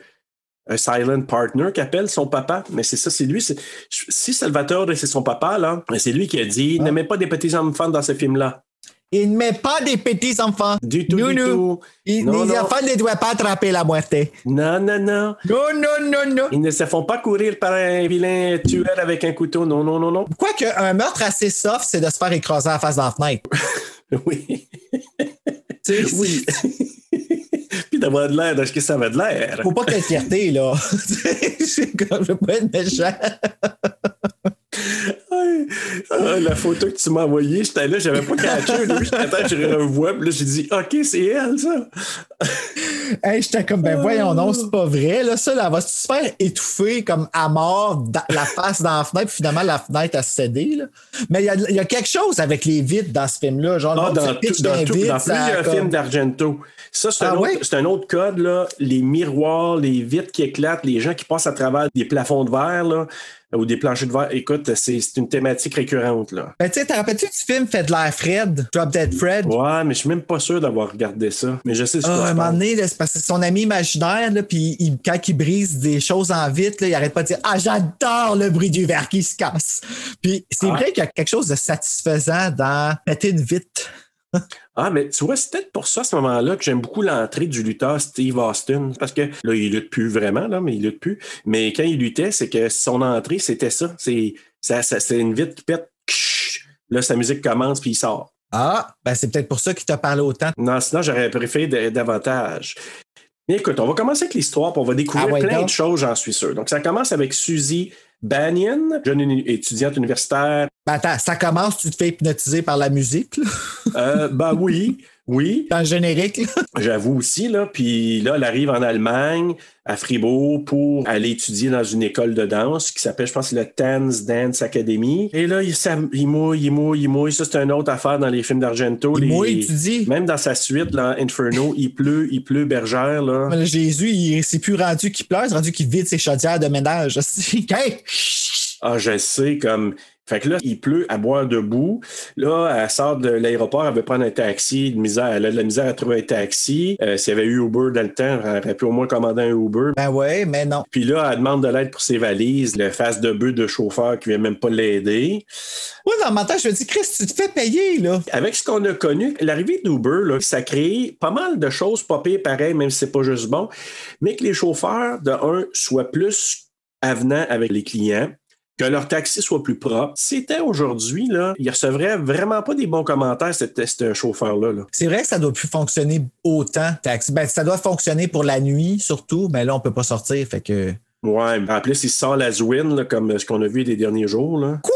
un silent partner qui appelle son papa. Mais c'est ça, c'est lui. Si Salvatore, c'est son papa, là, c'est lui qui a dit Ah. ne mets pas des petits enfants dans ce film-là. Il ne met pas des petits enfants. Du tout, Non, du non. tout. Il- Non, les non. enfants ne doivent pas attraper la moitié. Non, non, non. Non, non, non, non. Ils ne se font pas courir par un vilain tueur avec un couteau. Non, non, non, non. Quoique, un meurtre assez soft, c'est de se faire écraser la face dans la fenêtre. Oui. Tu sais, Oui. Puis d'avoir de l'air de ce que ça avait de l'air? Faut pas de fierté, là. Je veux pas être méchant. Ah, la photo que tu m'as envoyée, j'étais là, j'avais pas catché. J'étais attends, je revois, puis là, j'ai dit, OK, c'est elle, ça. Hey, j'étais comme, ben voyons, non, c'est pas vrai. Là, ça, là, elle va se faire étouffer comme à mort, dans- la face dans la fenêtre, puis finalement, la fenêtre a cédé. Là. Mais il y a, il y a quelque chose avec les vitres dans ce film-là. Genre, Ah, dans, tout- dans, tout- vide, dans ça plusieurs comme- films d'Argento. Ça, c'est un, Ah c'est un autre code, là. Les miroirs, les vitres qui éclatent, les gens qui passent à travers des plafonds de verre, là, ou des planchers de verre. Écoute, c'est une thématique récurrente, là. Ben, tu sais, t'as rappelles-tu du film Fait de l'air Fred, Drop Dead Fred? Ouais, mais je suis même pas sûr d'avoir regardé ça. Mais je sais ce Ah, que à tu un moment donné, c'est parce que c'est son ami imaginaire, puis il- quand il brise des choses en vitre, là, il arrête pas de dire Ah, j'adore le bruit du verre qui se casse. Puis c'est Ah. vrai qu'il y a quelque chose de satisfaisant dans péter une vitre. Ah, mais tu vois, c'est peut-être pour ça, à ce moment-là, que j'aime beaucoup l'entrée du lutteur Steve Austin. Parce que là, il lutte plus vraiment, là, mais il lutte plus. Mais quand il luttait, c'est que son entrée, c'était ça. C'est ça, ça- c'est une vitre qui pète. Là, sa musique commence, puis il sort. Ah, ben c'est peut-être pour ça qu'il t'a parlé autant. Non, sinon, j'aurais préféré davantage. Mais écoute, on va commencer avec l'histoire, puis on va découvrir Ah ouais, plein donc. de choses, j'en suis sûr. Donc, ça commence avec Suzy Banyan, jeune étudiante universitaire. Ben attends, ça commence, tu te fais hypnotiser par la musique, là, Euh, ben oui, oui, dans le générique. là. j'avoue aussi. Là. Puis là, elle arrive en Allemagne, à Fribourg, pour aller étudier dans une école de danse qui s'appelle, je pense, le Tanz Dance Academy. Et là, il, s'am- il mouille, il mouille, il mouille. Ça, c'est une autre affaire dans les films d'Argento. Il Les- mouille, tu dis? Même dans sa suite, là, Inferno, il pleut, il pleut bergère. Là. Mais là, Jésus, il c'est plus rendu qu'il pleure, c'est rendu qu'il vide ses chaudières de ménage. Hey! Ah, je sais, comme. Fait que là, il pleut à boire debout. Là, elle sort de l'aéroport, elle veut prendre un taxi. De misère, elle a de la misère à trouver un taxi. Euh, S'il y avait eu Uber dans le temps, elle aurait pu au moins commander un Uber. Ben ouais, mais non. Puis là, elle demande de l'aide pour ses valises. Le face de bœuf de chauffeur qui vient même pas l'aider. Moi, dans mon temps, je me dis, Chris, tu te fais payer, là. Avec ce qu'on a connu, l'arrivée d'Uber, ça crée pas mal de choses pas pareil, même si c'est pas juste bon, mais que les chauffeurs, de un, soient plus avenants avec les clients, que leur taxi soit plus propre. C'était aujourd'hui, là, ils recevraient vraiment pas des bons commentaires, cet chauffeur-là. là. C'est vrai que ça doit plus fonctionner autant, taxi. Ben, ça doit fonctionner pour la nuit, surtout, mais là, on peut pas sortir, fait que. Ouais, en plus, il sort la Zwin, là, comme ce qu'on a vu les derniers jours. Là. Quoi?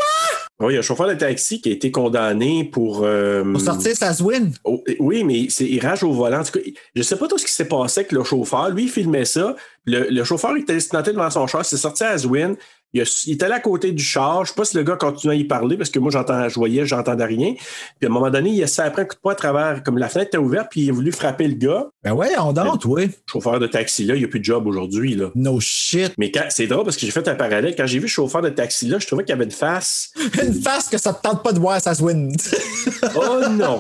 Oui, il y a un chauffeur de taxi qui a été condamné pour. euh, Pour sortir sa Zwin. Oh, oui, mais c'est, il rage au volant. En tout cas, je sais pas tout ce qui s'est passé avec le chauffeur. Lui, il filmait ça. Le, le chauffeur il était planté devant son char, c'est sorti à Zwin. Il, a- il était allé à côté du char. Je sais pas si le gars continuait à y parler parce que moi, j'entends, je voyais, j'entendais rien. Puis à un moment donné, il a ça après un coup de poing à travers, comme la fenêtre était ouverte, puis il a voulu frapper le gars. Ben ouais, on donne, oui. Chauffeur de taxi là, il n'y a plus de job aujourd'hui. Là. No shit. Mais quand- c'est drôle parce que j'ai fait un parallèle. Quand j'ai vu le chauffeur de taxi là, je trouvais qu'il y avait une face. Une face que ça te tente pas de voir sa Zwin. Oh non!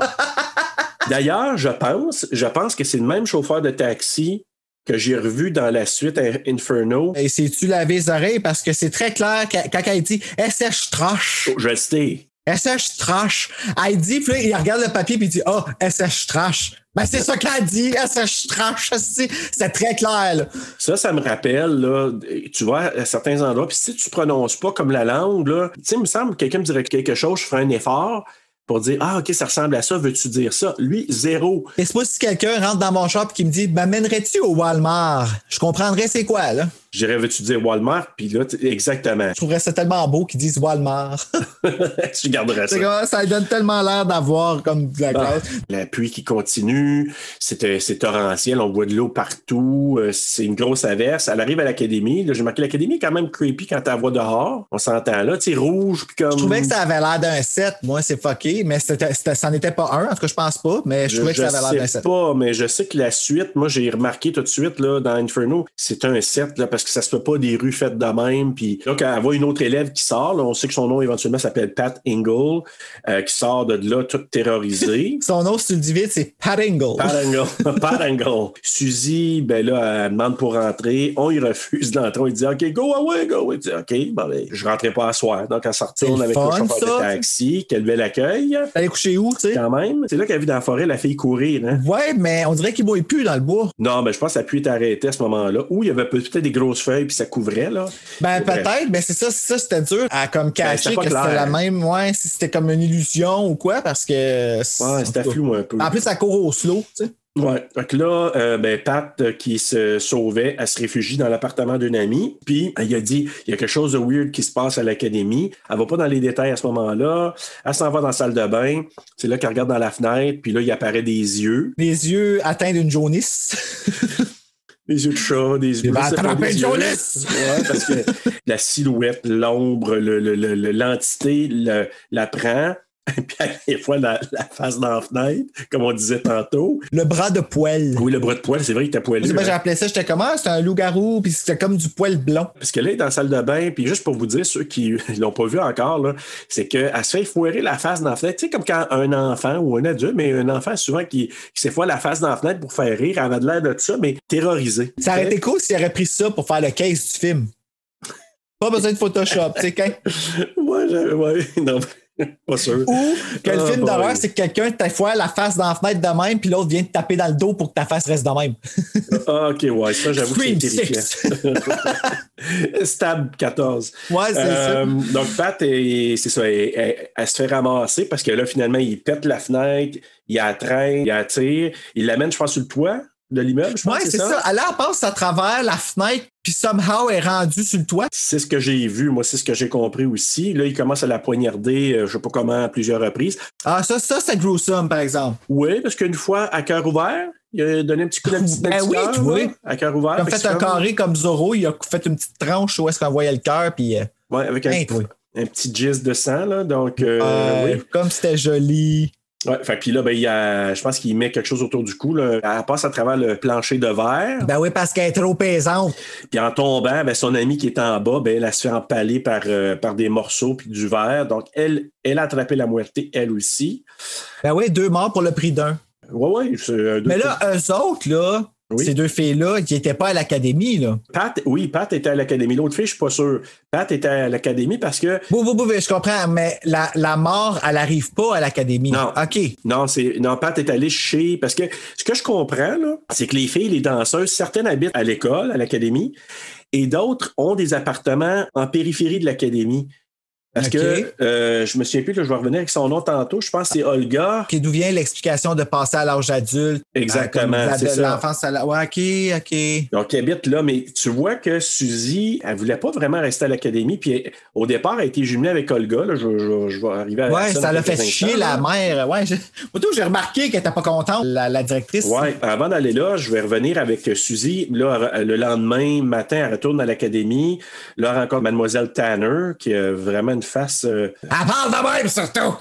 D'ailleurs, je pense, je pense que c'est le même chauffeur de taxi que j'ai revu dans la suite Inferno. Et c'est-tu laver les oreilles parce que c'est très clair quand, elle dit SH trash. Je vais le citer. SH trash. Elle dit, puis là, il regarde le papier puis il dit Ah, SH trash. Ben, c'est ça qu'elle dit, SH trash. C'est c'est très clair, là. Ça, ça me rappelle, là, tu vois, à certains endroits, puis si tu prononces pas comme la langue, là, tu sais, il me semble que quelqu'un me dirait quelque chose, je ferais un effort pour dire Ah, OK, ça ressemble à ça, veux-tu dire ça? Lui, zéro. Et c'est pas si quelqu'un rentre dans mon shop et me dit M'amènerais-tu au Walmart? Je comprendrais c'est quoi, là. Je dirais, veux-tu dire Walmart? Puis là, exactement. Je trouverais ça tellement beau qu'ils disent Walmart. tu garderais ça. Comme, ça donne tellement l'air d'avoir comme de la Ah, classe. la pluie qui continue, c'est euh, c'est torrentiel, on voit de l'eau partout, euh, c'est une grosse averse. Elle arrive à l'académie. Là, J'ai marqué l'académie est quand même creepy quand tu la vois dehors. On s'entend là, tu sais, rouge, puis comme. Je trouvais que ça avait l'air d'un 7. Moi, c'est fucké, mais ça n'était pas un. En tout cas, je pense pas, mais je, Je, trouvais que ça je avait l'air d'un sais 7. pas, mais je sais que la suite, moi, j'ai remarqué tout de suite là, dans Inferno, c'est un 7 là, parce que ça se fait pas des rues faites de même. Puis quand elle voit une autre élève qui sort, là, on sait que son nom éventuellement s'appelle Pat Ingle, euh, qui sort de là toute terrorisée. Son nom, si tu le dis vite, c'est Pat Ingle. Pat Angle. Pat Angle. Suzy, ben là, elle demande pour rentrer. On y refuse d'entrer. On lui dit OK, go away, go away. Il dit OK, bon, ben, je rentrais pas à soir. Donc, elle retourne C'est avec le chauffeur de taxi. Quel bel accueil, T'allais coucher où, tu sais? quand même. C'est là qu'elle vit dans la forêt, la fille courir. Hein? Ouais, mais on dirait qu'il mouille plus dans le bois. Non, ben, je pense que la pluie est arrêtée à ce moment-là. Ou il y avait peut-être des grosses feuilles puis ça couvrait. là. Ben, peut-être, mais c'est ça, ça, c'était dur à comme cacher c'était pas que c'était la même, ouais, si c'était comme une illusion ou quoi, parce que. Ouais, c'était flou un peu. En plus, ça court au slow, tu sais. Ouais. Que là, euh, ben, Pat, euh, qui se sauvait, elle se réfugie dans l'appartement d'une amie. Puis, il a dit, il y a quelque chose de weird qui se passe à l'académie. Elle va pas dans les détails à ce moment-là. Elle s'en va dans la salle de bain. C'est là qu'elle regarde dans la fenêtre. Puis là, il apparaît des yeux. Les yeux atteints d'une jaunisse. Des yeux de chat, des yeux. Jonas! Ouais, parce que la silhouette, l'ombre, le- le- le- le- l'entité le- la prend. Puis à des fois, la, la face dans la fenêtre, comme on disait tantôt. Le bras de poil. Oui, le bras de poil, c'est vrai qu'il était poilu. Moi, hein. appelé ça, j'étais comment? C'était un loup-garou, puis c'était comme du poil blond. Parce que là, il est dans la salle de bain, puis juste pour vous dire, ceux qui ne l'ont pas vu encore, c'est qu'elle se fait foirer la face dans la fenêtre. Tu sais, comme quand un enfant ou un adulte, mais un enfant souvent qui, qui s'effoire la face dans la fenêtre pour faire rire, elle avait de l'air de ça, mais terrorisé. Ça aurait été cool s'il aurait pris ça pour faire le case du film. Pas besoin de Photoshop, tu sais, quand. Ouais, j'ai- ouais, non, pas sûr. Ou que le Ah, film d'horreur, c'est que quelqu'un te foire la face dans la fenêtre de même, puis l'autre vient te taper dans le dos pour que ta face reste de même. Ah, ok, ouais, ça, j'avoue que c'est terrifiant. Stab 14. Ouais, c'est Euh, ça. donc, Pat, est- c'est ça, elle, elle- elle se fait ramasser parce que là, finalement, il pète la fenêtre, il la traîne, il la tire, il l'amène, je pense, sur le toit de l'immeuble, je pense. Ouais, c'est ça. ça. Elle passe à travers la fenêtre, puis somehow est rendue sur le toit. C'est ce que j'ai vu, moi, c'est ce que j'ai compris aussi. Là, il commence à la poignarder, euh, je sais pas comment, à plusieurs reprises. Ah, ça, ça, c'est gruesome, par exemple. Oui, parce qu'une fois, à cœur ouvert, il a donné un petit coup de petit, Ben oui, cœur, là, à cœur ouvert. Il a Fait un carré comme Zorro, il a fait une petite tranche où est-ce qu'on voyait le cœur, puis. euh, Ouais, avec un, un petit gist de sang, là. Donc, euh, oui. Comme c'était joli. Ouais, fait que puis là, ben, il y a, je pense qu'il met quelque chose autour du cou. Là. Elle passe à travers le plancher de verre. Ben oui, parce qu'elle est trop pesante. Puis en tombant, ben, son ami qui est en bas, ben, elle se fait empaler par, euh, par des morceaux puis du verre. Donc, elle, elle a attrapé la moitié, elle aussi. Ben oui, deux morts pour le prix d'un. Euh, deux Mais là, eux autres, là, Oui. ces deux filles-là, qui n'étaient pas à l'académie, là. Pat, oui, Pat était à l'académie. L'autre fille, je suis pas sûr. Pat était à l'académie parce que Bou, bou, bou, je comprends, mais la, la mort, elle n'arrive pas à l'académie. Non. OK. Non, c'est non, Pat est allé chez parce que ce que je comprends là, c'est que les filles, les danseuses, certaines habitent à l'école, à l'académie, et d'autres ont des appartements en périphérie de l'académie. Parce que euh, je me souviens plus, là, je vais revenir avec son nom tantôt. Je pense que c'est Olga. OK, D'où vient l'explication de passer à l'âge adulte? Exactement, Euh, c'est. L'enfance à la... Ouais, OK, OK. Donc, elle habite là, mais tu vois que Suzy, elle voulait pas vraiment rester à l'académie. Puis elle- au départ, elle a été jumelée avec Olga. Là, je, je- je vais arriver à Ouais, dans ça l'a fait chier la mère. Ouais, je... J'ai remarqué qu'elle n'était pas contente, la, la directrice. Ouais, avant d'aller là, je vais revenir avec Suzy. Là, le lendemain matin, elle retourne à l'académie. Là, elle rencontre Mademoiselle Tanner, qui a vraiment une face. euh, Elle parle de même, surtout!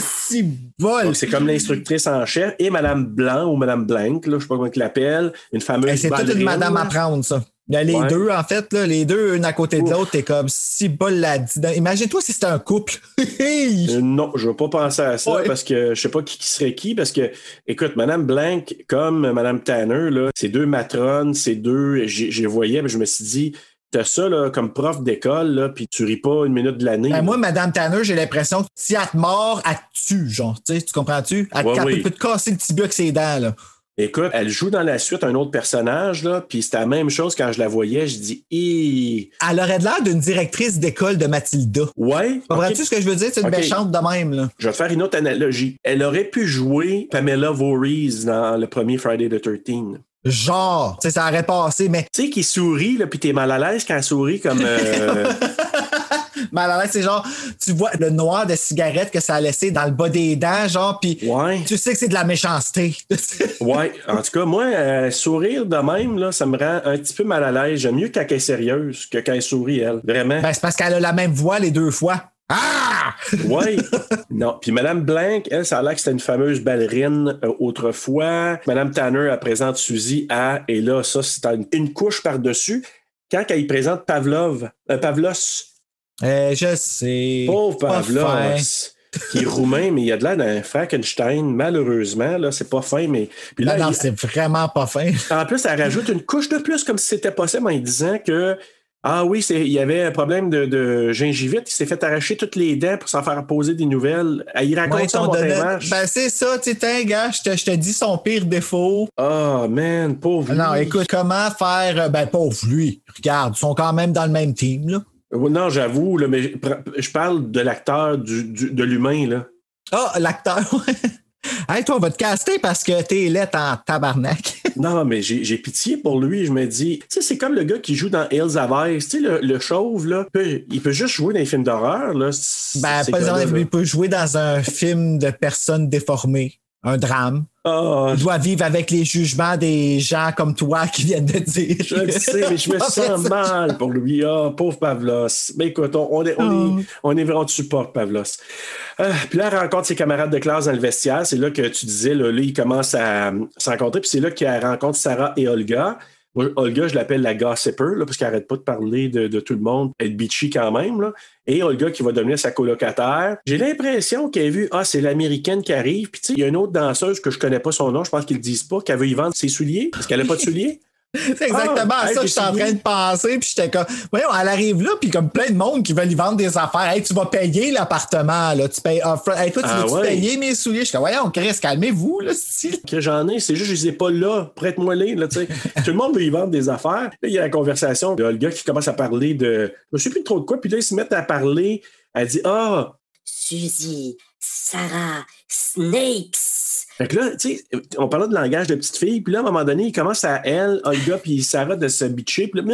Si bol! c'est comme l'instructrice en chef et Madame Blanc ou Madame Blanc, là, je sais pas comment elle l'appelle, une fameuse. C'est toute une madame à prendre, ça. A les Ouais. deux, en fait, là, les deux, une à côté de l'autre, t'es comme si bol la dit. Imagine-toi si c'était un couple. Euh, non, je ne veux pas penser à ça Ouais. parce que je sais pas qui, qui serait qui. Parce que, écoute, Madame Blanc comme Madame Tanner, là, c'est deux matrones, c'est deux. J'ai j'ai voyais, mais je me suis dit, t'as ça là, comme prof d'école, puis tu ris pas une minute de l'année. Ben, moi, Madame Tanner, j'ai l'impression que si elle te mord, elle te tue, genre. Tu comprends-tu? Elle, te- Ouais, elle oui. peut te casser le tibia avec ses dents, là. Écoute, elle joue dans la suite un autre personnage, là, puis c'était la même chose quand je la voyais. Je dis! Elle aurait de l'air d'une directrice d'école de Mathilda. ouais. Comprends-tu ok, ce que je veux dire? C'est une méchante de même, là. Je vais te faire une autre analogie. Elle aurait pu jouer Pamela Voorhees dans le premier Friday the 13. Genre, tu sais, ça aurait passé, mais Tu sais, qui sourit, là, puis t'es mal à l'aise quand elle sourit comme. euh, mal à l'aise, c'est genre, tu vois le noir de cigarette que ça a laissé dans le bas des dents, genre, puis ouais. tu sais que c'est de la méchanceté. Ouais, en tout cas, moi, euh, sourire de même, là, ça me rend un petit peu mal à l'aise. J'aime mieux quand elle est sérieuse que quand elle sourit, elle. Vraiment. ben, c'est parce qu'elle a la même voix les deux fois. Ah! Ouais. non. Puis Madame Blanc, elle, ça a l'air que c'était une fameuse ballerine euh, autrefois. Madame Tanner, elle présente Suzy à, et là, ça, c'est une, une couche par-dessus. Quand elle y présente Pavlov, euh, Pavlos, Euh, je sais. pauvre Pavlos, qui est roumain, mais il a de l'air d'un Frankenstein, malheureusement, là, c'est pas fin, mais. Puis Non, là, non, il- c'est vraiment pas fin. En plus, elle rajoute une couche de plus, comme si c'était possible, en disant que ah oui, c'est- il y avait un problème de, de gingivite, il s'est fait arracher toutes les dents pour s'en faire poser des nouvelles. Elle y raconte Ouais, témoignage. Ben, c'est ça, tu sais, gars, je te, je te dis son pire défaut. Ah, man, pauvre. Non, lui. écoute, comment faire. euh, Ben, pauvre lui? Regarde, ils sont quand même dans le même team, là. Non, j'avoue, mais je- parle de l'acteur, du, du- de l'humain, là. Ah, l'acteur, ouais. Hey, toi, on va te caster parce que t'es laite en tabarnak. Non, mais j'ai pitié pour lui. Je me dis, tu sais, c'est comme le gars qui joue dans Hills Ice. Tu sais, le, le chauve, là, peut- il peut juste jouer dans les films d'horreur, Ben, pas exemple, il peut jouer dans un film de personnes déformées. Un drame. Ah, Il doit vivre avec les jugements des gens comme toi qui viennent de dire. je le sais, mais je me sens mal pour lui. Ah, pauvre Pavlos. Mais écoute, on, on est, on, Oh. est, on est vraiment, on te supporte, Pavlos. Ah, puis là, elle rencontre ses camarades de classe dans le vestiaire. C'est là que tu disais, là, là il commence à euh, se rencontrer. Puis c'est là qu'elle rencontre Sarah et Olga. Olga, je l'appelle la gossiper, là, parce qu'elle n'arrête pas de parler de, tout le monde, être bitchy quand même. Là. Et Olga qui va devenir sa colocataire. J'ai l'impression qu'elle a vu, ah, c'est l'américaine qui arrive. Puis tu sais, il y a une autre danseuse que je connais pas son nom, je pense qu'ils le disent pas, qu'elle veut y vendre ses souliers, parce qu'elle n'a pas de souliers. C'est exactement Ah, hey, ça que t'es je suis en train de penser. Puis j'étais comme, voyons, elle arrive là, puis comme plein de monde qui veulent y vendre des affaires. Hey, tu vas payer l'appartement, là. Tu payes upfront. Hey, toi, tu Ah veux-tu ouais. payer mes souliers? Je suis comme, voyons, Chris, calmez-vous, là, style. que j'en ai, c'est juste, je les ai pas là, prête-moi les, là, tu sais. Tout le monde veut y vendre des affaires. Là, il y a la conversation de Olga qui commence à parler de, je sais plus trop de quoi, puis là, ils se mettent à parler. Elle dit, ah, Suzy, Sarah, Snakes. Fait que là, tu sais, on parlait de langage de petite fille, puis là, à un moment donné, il commence à elle, Olga, puis Sarah de se bitcher, puis là,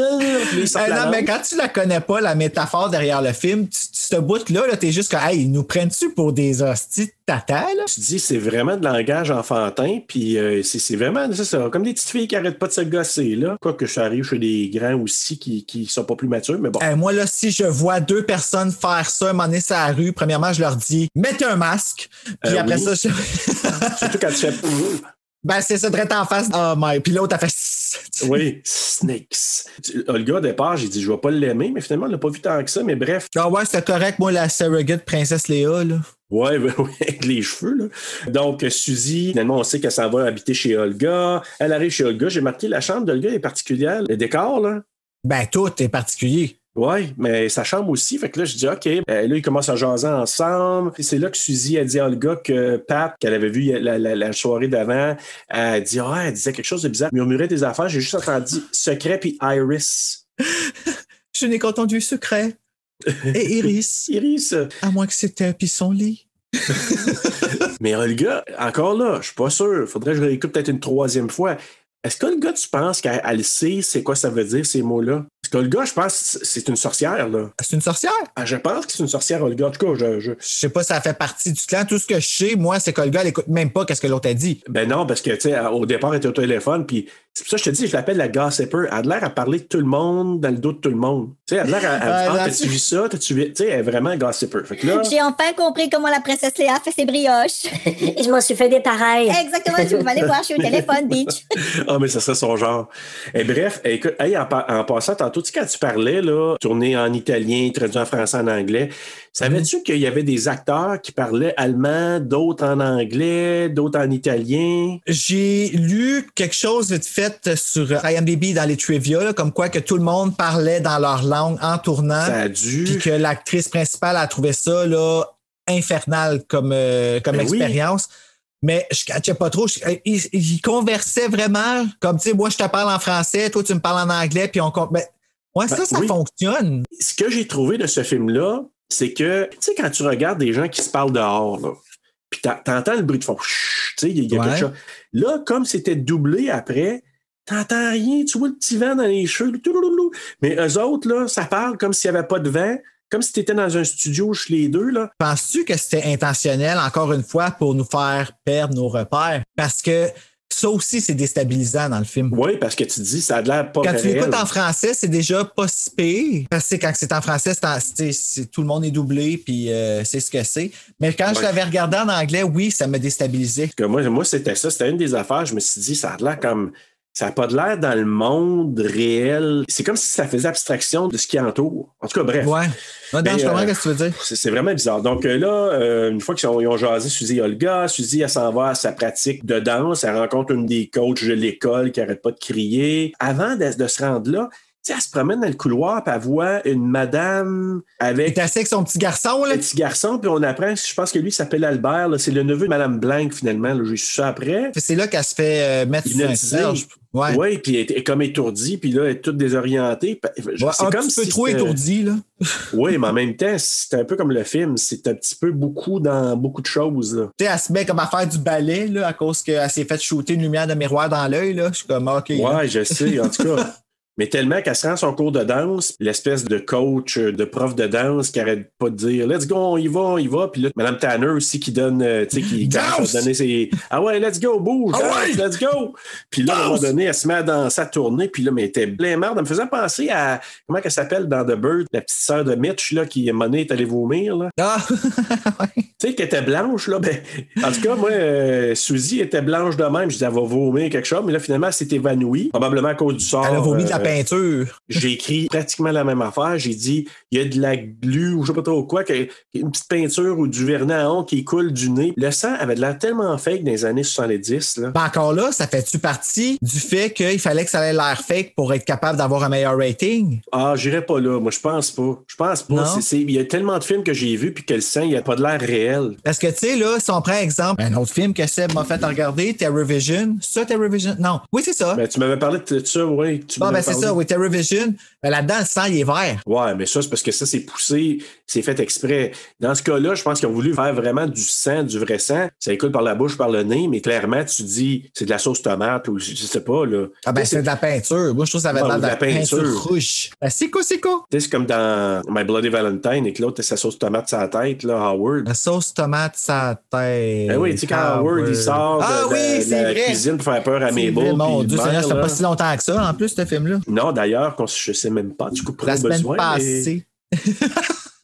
puis là, Hey, la non, mais quand tu la connais pas, la métaphore derrière le film, tu, tu- ce bout-là, là, t'es juste comme, hey, ils nous prennent-tu pour des hosties de tata, là? Tu te dis, c'est vraiment de langage enfantin, puis euh, c'est c'est vraiment ça, ça, comme des petites filles qui arrêtent pas de se gosser, là. Quoique ça arrive chez des grands aussi qui, qui sont pas plus matures, mais bon. Hey, moi, là, si je vois deux personnes faire ça, moment donné, sur la rue, premièrement, je leur dis, mettez un masque. Puis Euh, après oui. ça, je- Surtout quand tu fais. ben, c'est ça, direct en face. Oh my. Puis l'autre, a fait. Oui, Snakes. Tu- Olga, au départ, j'ai dit, je vais pas l'aimer, mais finalement, on l'a pas vu tant que ça, mais bref. Ah ouais, c'était correct, moi, la surrogate princesse Léa, là. Ouais, ben oui, avec les cheveux, là. Donc, Suzy, finalement, on sait qu'elle s'en va habiter chez Olga. Elle arrive chez Olga. J'ai marqué la chambre d'Olga est particulière. Le décor, là. Ben, tout est particulier. Oui, mais sa chambre aussi. Fait que là, je dis, OK. Euh, là, ils commencent à jaser ensemble. C'est là que Suzy a dit à Olga que Pat, qu'elle avait vu la, la- la soirée d'avant, elle dit, ah, elle disait quelque chose de bizarre. Murmurait des affaires. J'ai juste entendu secret puis Iris. Je n'ai qu'entendu secret. Et Iris, Iris. à moins que c'était puis son lit. Mais Olga, encore là, je suis pas sûr. Faudrait que je réécoute peut-être une troisième fois. Est-ce qu'Olga, tu penses qu'elle elle sait c'est quoi ça veut dire, ces mots-là? Parce qu'Olga, je pense que c'est une sorcière, là. C'est une sorcière? Ah, je pense que c'est une sorcière, Olga. En tout cas, je, je- Je sais pas si ça fait partie du clan. Tout ce que je sais, moi, c'est qu'Olga, elle écoute même pas qu'est-ce que l'autre a dit. Ben non, parce que, tu sais, au départ, elle était au téléphone, puis c'est pour ça que je te dis, je l'appelle la gossiper. Elle a l'air à parler de tout le monde dans le dos de tout le monde. Tu sais, elle a l'air à, à ah, t'as-tu vu ça? T'as-tu vu? Tu sais, elle est vraiment gossiper. Là, J'ai enfin compris comment la princesse Léa fait ses brioches. Je m'en suis fait des pareils. Exactement, tu vas aller voir, je suis au téléphone, bitch. Ah, mais ça serait son genre. Et bref, écoute, hey, en, pa- en passant, tantôt, tu sais, quand tu parlais, là, tourné en italien, traduit en français, en anglais, savais-tu qu'il y avait des acteurs qui parlaient allemand, d'autres en anglais, d'autres en italien? J'ai lu quelque chose de fait sur IMDb dans les trivia, là, comme quoi que tout le monde parlait dans leur langue en tournant. Puis que l'actrice principale a trouvé ça là, infernal comme, euh, comme Ben oui. expérience. Mais je ne pas trop. Je- ils, conversaient vraiment comme, tu sais, moi, je te parle en français, toi, tu me parles en anglais, puis on... Ben, ouais, ça, Ben, ça oui. fonctionne. Ce que j'ai trouvé de ce film-là, c'est que, tu sais, quand tu regardes des gens qui se parlent dehors, là, puis t'en- t'entends le bruit de fond, tu sais, il y a- il y a Ouais. quelque chose. Là, comme c'était doublé après, t'entends rien, tu vois le petit vent dans les cheveux, mais eux autres, là, ça parle comme s'il n'y avait pas de vent, comme si tu étais dans un studio chez les deux, là. Penses-tu que c'était intentionnel, encore une fois, pour nous faire perdre nos repères? Parce que ça aussi, c'est déstabilisant dans le film. Oui, parce que tu dis, ça a l'air pas Quand tu l'écoutes en français, c'est déjà pas si pire. Parce que quand c'est en français, c'est en- c'est- c'est- tout le monde est doublé, puis euh, c'est ce que c'est. Mais quand je l'avais regardé en anglais, oui, ça m'a déstabilisé. que moi, moi c'était ça. C'était une des affaires. Je me suis dit, ça a l'air comme. Ça n'a pas de l'air dans le monde réel. C'est comme si ça faisait abstraction de ce qui entoure. En tout cas, bref. Ouais. Ouais, non, Mais, je comprends euh, ce que tu veux dire. C'est vraiment bizarre. Donc euh, là, euh, une fois qu'ils ont, jasé Suzy et Olga, Suzy, elle s'en va à sa pratique de danse. Elle rencontre une des coachs de l'école qui arrête pas de crier. Avant de, de se rendre là, elle se promène dans le couloir puis elle voit une madame avec est assis avec son petit garçon, là. un petit garçon. Puis on apprend, je pense que lui s'appelle Albert. là. C'est le neveu de Madame Blanc, finalement. J'ai su ça après. C'est là qu'elle se fait euh, mettre Ouais. Oui, puis elle est, comme étourdie, puis là, elle est toute désorientée. Ouais, c'est un comme petit peu trop c'était- étourdi, là. Oui, mais en même temps, c'est un peu comme le film. C'est un petit peu beaucoup dans beaucoup de choses. Là. Tu sais, elle se met comme à faire du ballet, là, à cause qu'elle s'est fait shooter une lumière de miroir dans l'œil, là. Je suis comme, OK. là. Ouais, je sais, en tout cas. Mais tellement qu'elle se rend son cours de danse, l'espèce de coach, euh, de prof de danse qui arrête pas de dire Let's go, on y va, on y va. Puis là, Mme Tanner aussi qui donne, euh, tu sais, qui commence à donner ses Ah ouais, let's go, bouge, Ah danse, ouais! let's go. Puis là, à un moment donné, elle se met à danser, à tourner. Puis là, mais elle était plein marde. Elle me faisait penser à, comment elle s'appelle dans The Bird, la petite sœur de Mitch, là, qui, à un moment donné, est allée vomir, là. Ah! Tu sais, qu'elle était blanche, là. Ben, en tout cas, moi, euh, Suzy était blanche de même. Je disais, elle va vomir quelque chose. Mais là, finalement, elle s'est évanouie. Probablement à cause du sort. Elle a vomi de la euh, peinture. j'ai écrit pratiquement la même affaire. J'ai dit, il y a de la glu ou je sais pas trop quoi, une petite peinture ou du vernis à ongles qui coule du nez. Le sang avait de l'air tellement fake dans les années 70. Là. Ben encore là, ça fait-tu partie du fait qu'il fallait que ça ait l'air fake pour être capable d'avoir un meilleur rating? Ah, j'irais pas là. Moi, je pense pas. Je pense pas. Il y a tellement de films que j'ai vus puis que le sang, il n'y a pas de l'air réel. Parce que, tu sais, là, si on prend exemple, un autre film que Seb m'a fait regarder, Terrorvision. Ça, Terrorvision? Non. Oui, c'est ça. Ben, tu m'avais parlé de ça, oui. Tu m'avais ben c'est parlé. ça, oui, Terrorvision. Ben, là-dedans, le sang, il est vert. Ouais, mais ça, c'est parce que ça, c'est poussé, c'est fait exprès. Dans ce cas-là, je pense qu'ils ont voulu faire vraiment du sang, du vrai sang. Ça écoule par la bouche, par le nez, mais clairement, tu dis, c'est de la sauce tomate ou je sais pas, là. Ah, ben c'est de la peinture. Moi, je trouve que ça l'air ou de la peinture, peinture. rouge. Ben, c'est quoi, c'est quoi? Tu sais, c'est comme dans My Bloody Valentine et que l'autre sa sauce tomate la tête, là, Howard. La sauce tomate, sa tête. Ben oui, tu sais, quand Howard, il sort de, Ah de- oui, de c'est la vrai. cuisine pour faire peur à C'est Mabel. Mon Dieu, Seigneur, ça fait pas si longtemps que ça, en plus, ce film-là. Non, d'ailleurs, je sais même pas, tu couperas La au semaine besoin. mais passée.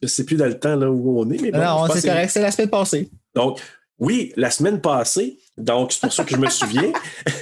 Je sais plus dans le temps là, où on est, mais bon, non, c'est que- correct, c'est la semaine passée. Donc, oui, la semaine passée, donc c'est pour ça que je me souviens.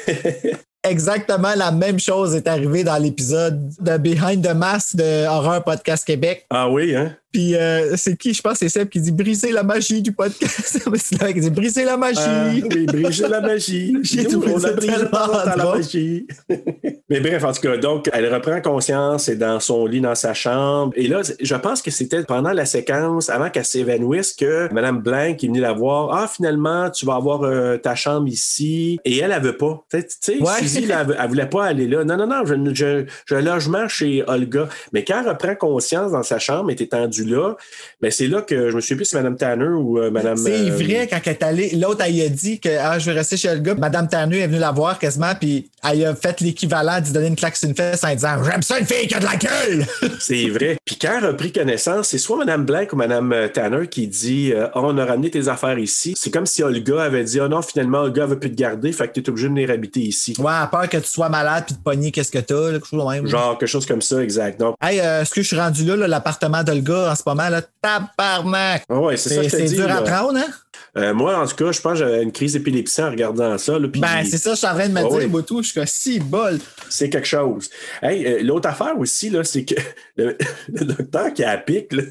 Exactement la même chose est arrivée dans l'épisode de Behind the Mask de Horror Podcast Québec. Ah oui, hein? Puis euh, c'est qui, je pense, c'est Seb qui dit briser la magie du podcast. c'est là qui dit briser la magie. Ah, oui, briser la magie. J'ai trouvé on a la magie. Mais bref, en tout cas, donc, elle reprend conscience, est dans son lit, dans sa chambre. Et là, je pense que c'était pendant la séquence, avant qu'elle s'évanouisse, que Mme Blanc est venue la voir. Ah, finalement, tu vas avoir euh, ta chambre ici. Et elle, elle veut pas. Tu sais, Ouais. Suzy, elle, elle voulait pas aller là. Non, non, non, je, je, je logement chez Olga. Mais quand elle reprend conscience dans sa chambre, est étendue là, ben c'est là que je me suis plus si Mme Tanner ou euh, Mme. C'est euh, vrai, quand elle est allée, l'autre, elle a dit que ah, je vais rester chez le gars. Madame Tanner est venue la voir quasiment, puis elle a fait l'équivalent d'y donner une claque sur une fesse en disant J'aime ça une fille qui a de la gueule! C'est vrai. Puis quand elle a repris connaissance, c'est soit Mme Blanc ou Mme Tanner qui dit euh, On a ramené tes affaires ici. C'est comme si Olga avait dit Ah non, finalement, Olga veut plus te garder, fait que tu es obligé de venir habiter ici. Ouais, à peur que tu sois malade puis de pogner qu'est-ce que t'as, là, quelque chose de même. Genre quelque chose comme ça, exact. Donc, Hey, euh, est-ce que je suis rendu là, là, l'appartement d'Olga en ce moment, là? Tabarnak! ah ouais, c'est ça C'est que je te c'est dis. dur à prendre, hein? Euh, moi, en tout cas, je pense que j'avais une crise d'épilepsie en regardant ça. là, puis Ben, c'est ça, je suis en train de me Ah dire, oui. Boutou, je suis si bol. c'est quelque chose. Hey, euh, l'autre affaire aussi, là, c'est que le, le docteur qui a la pique, là,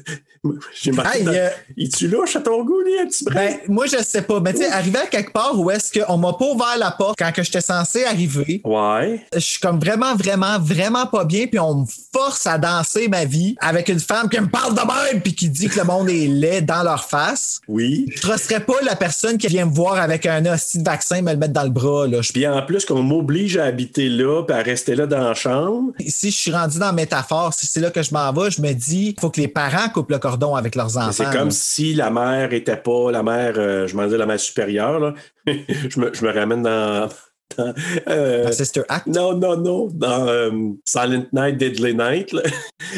j'ai marqué. Hey, euh, Il tu louche à ton goût, lui, un petit brin? Ben, moi, je sais pas. Mais tu sais, arrivé à quelque part où est-ce qu'on m'a pas ouvert la porte quand que j'étais censé arriver, Ouais. je suis comme vraiment, vraiment, vraiment pas bien, puis on me force à danser ma vie avec une femme qui me parle de même, puis qui dit que le monde est laid dans leur face. Oui. Je trusterais pas la personne qui vient me voir avec un hostie de vaccin me le mettre dans le bras. Là. Puis en plus, qu'on m'oblige à habiter là, puis à rester là dans la chambre. si je suis rendu dans la métaphore, si c'est là que je m'en vais, je me dis, il faut que les parents coupent le cordon avec leurs enfants. C'est comme là. si la mère était pas la mère, euh, je m'en dis la mère supérieure. Là. je, me, je me ramène dans. Dans, euh, La Sister Act? non, non, non. Dans euh, Silent Night, Deadly Night. là.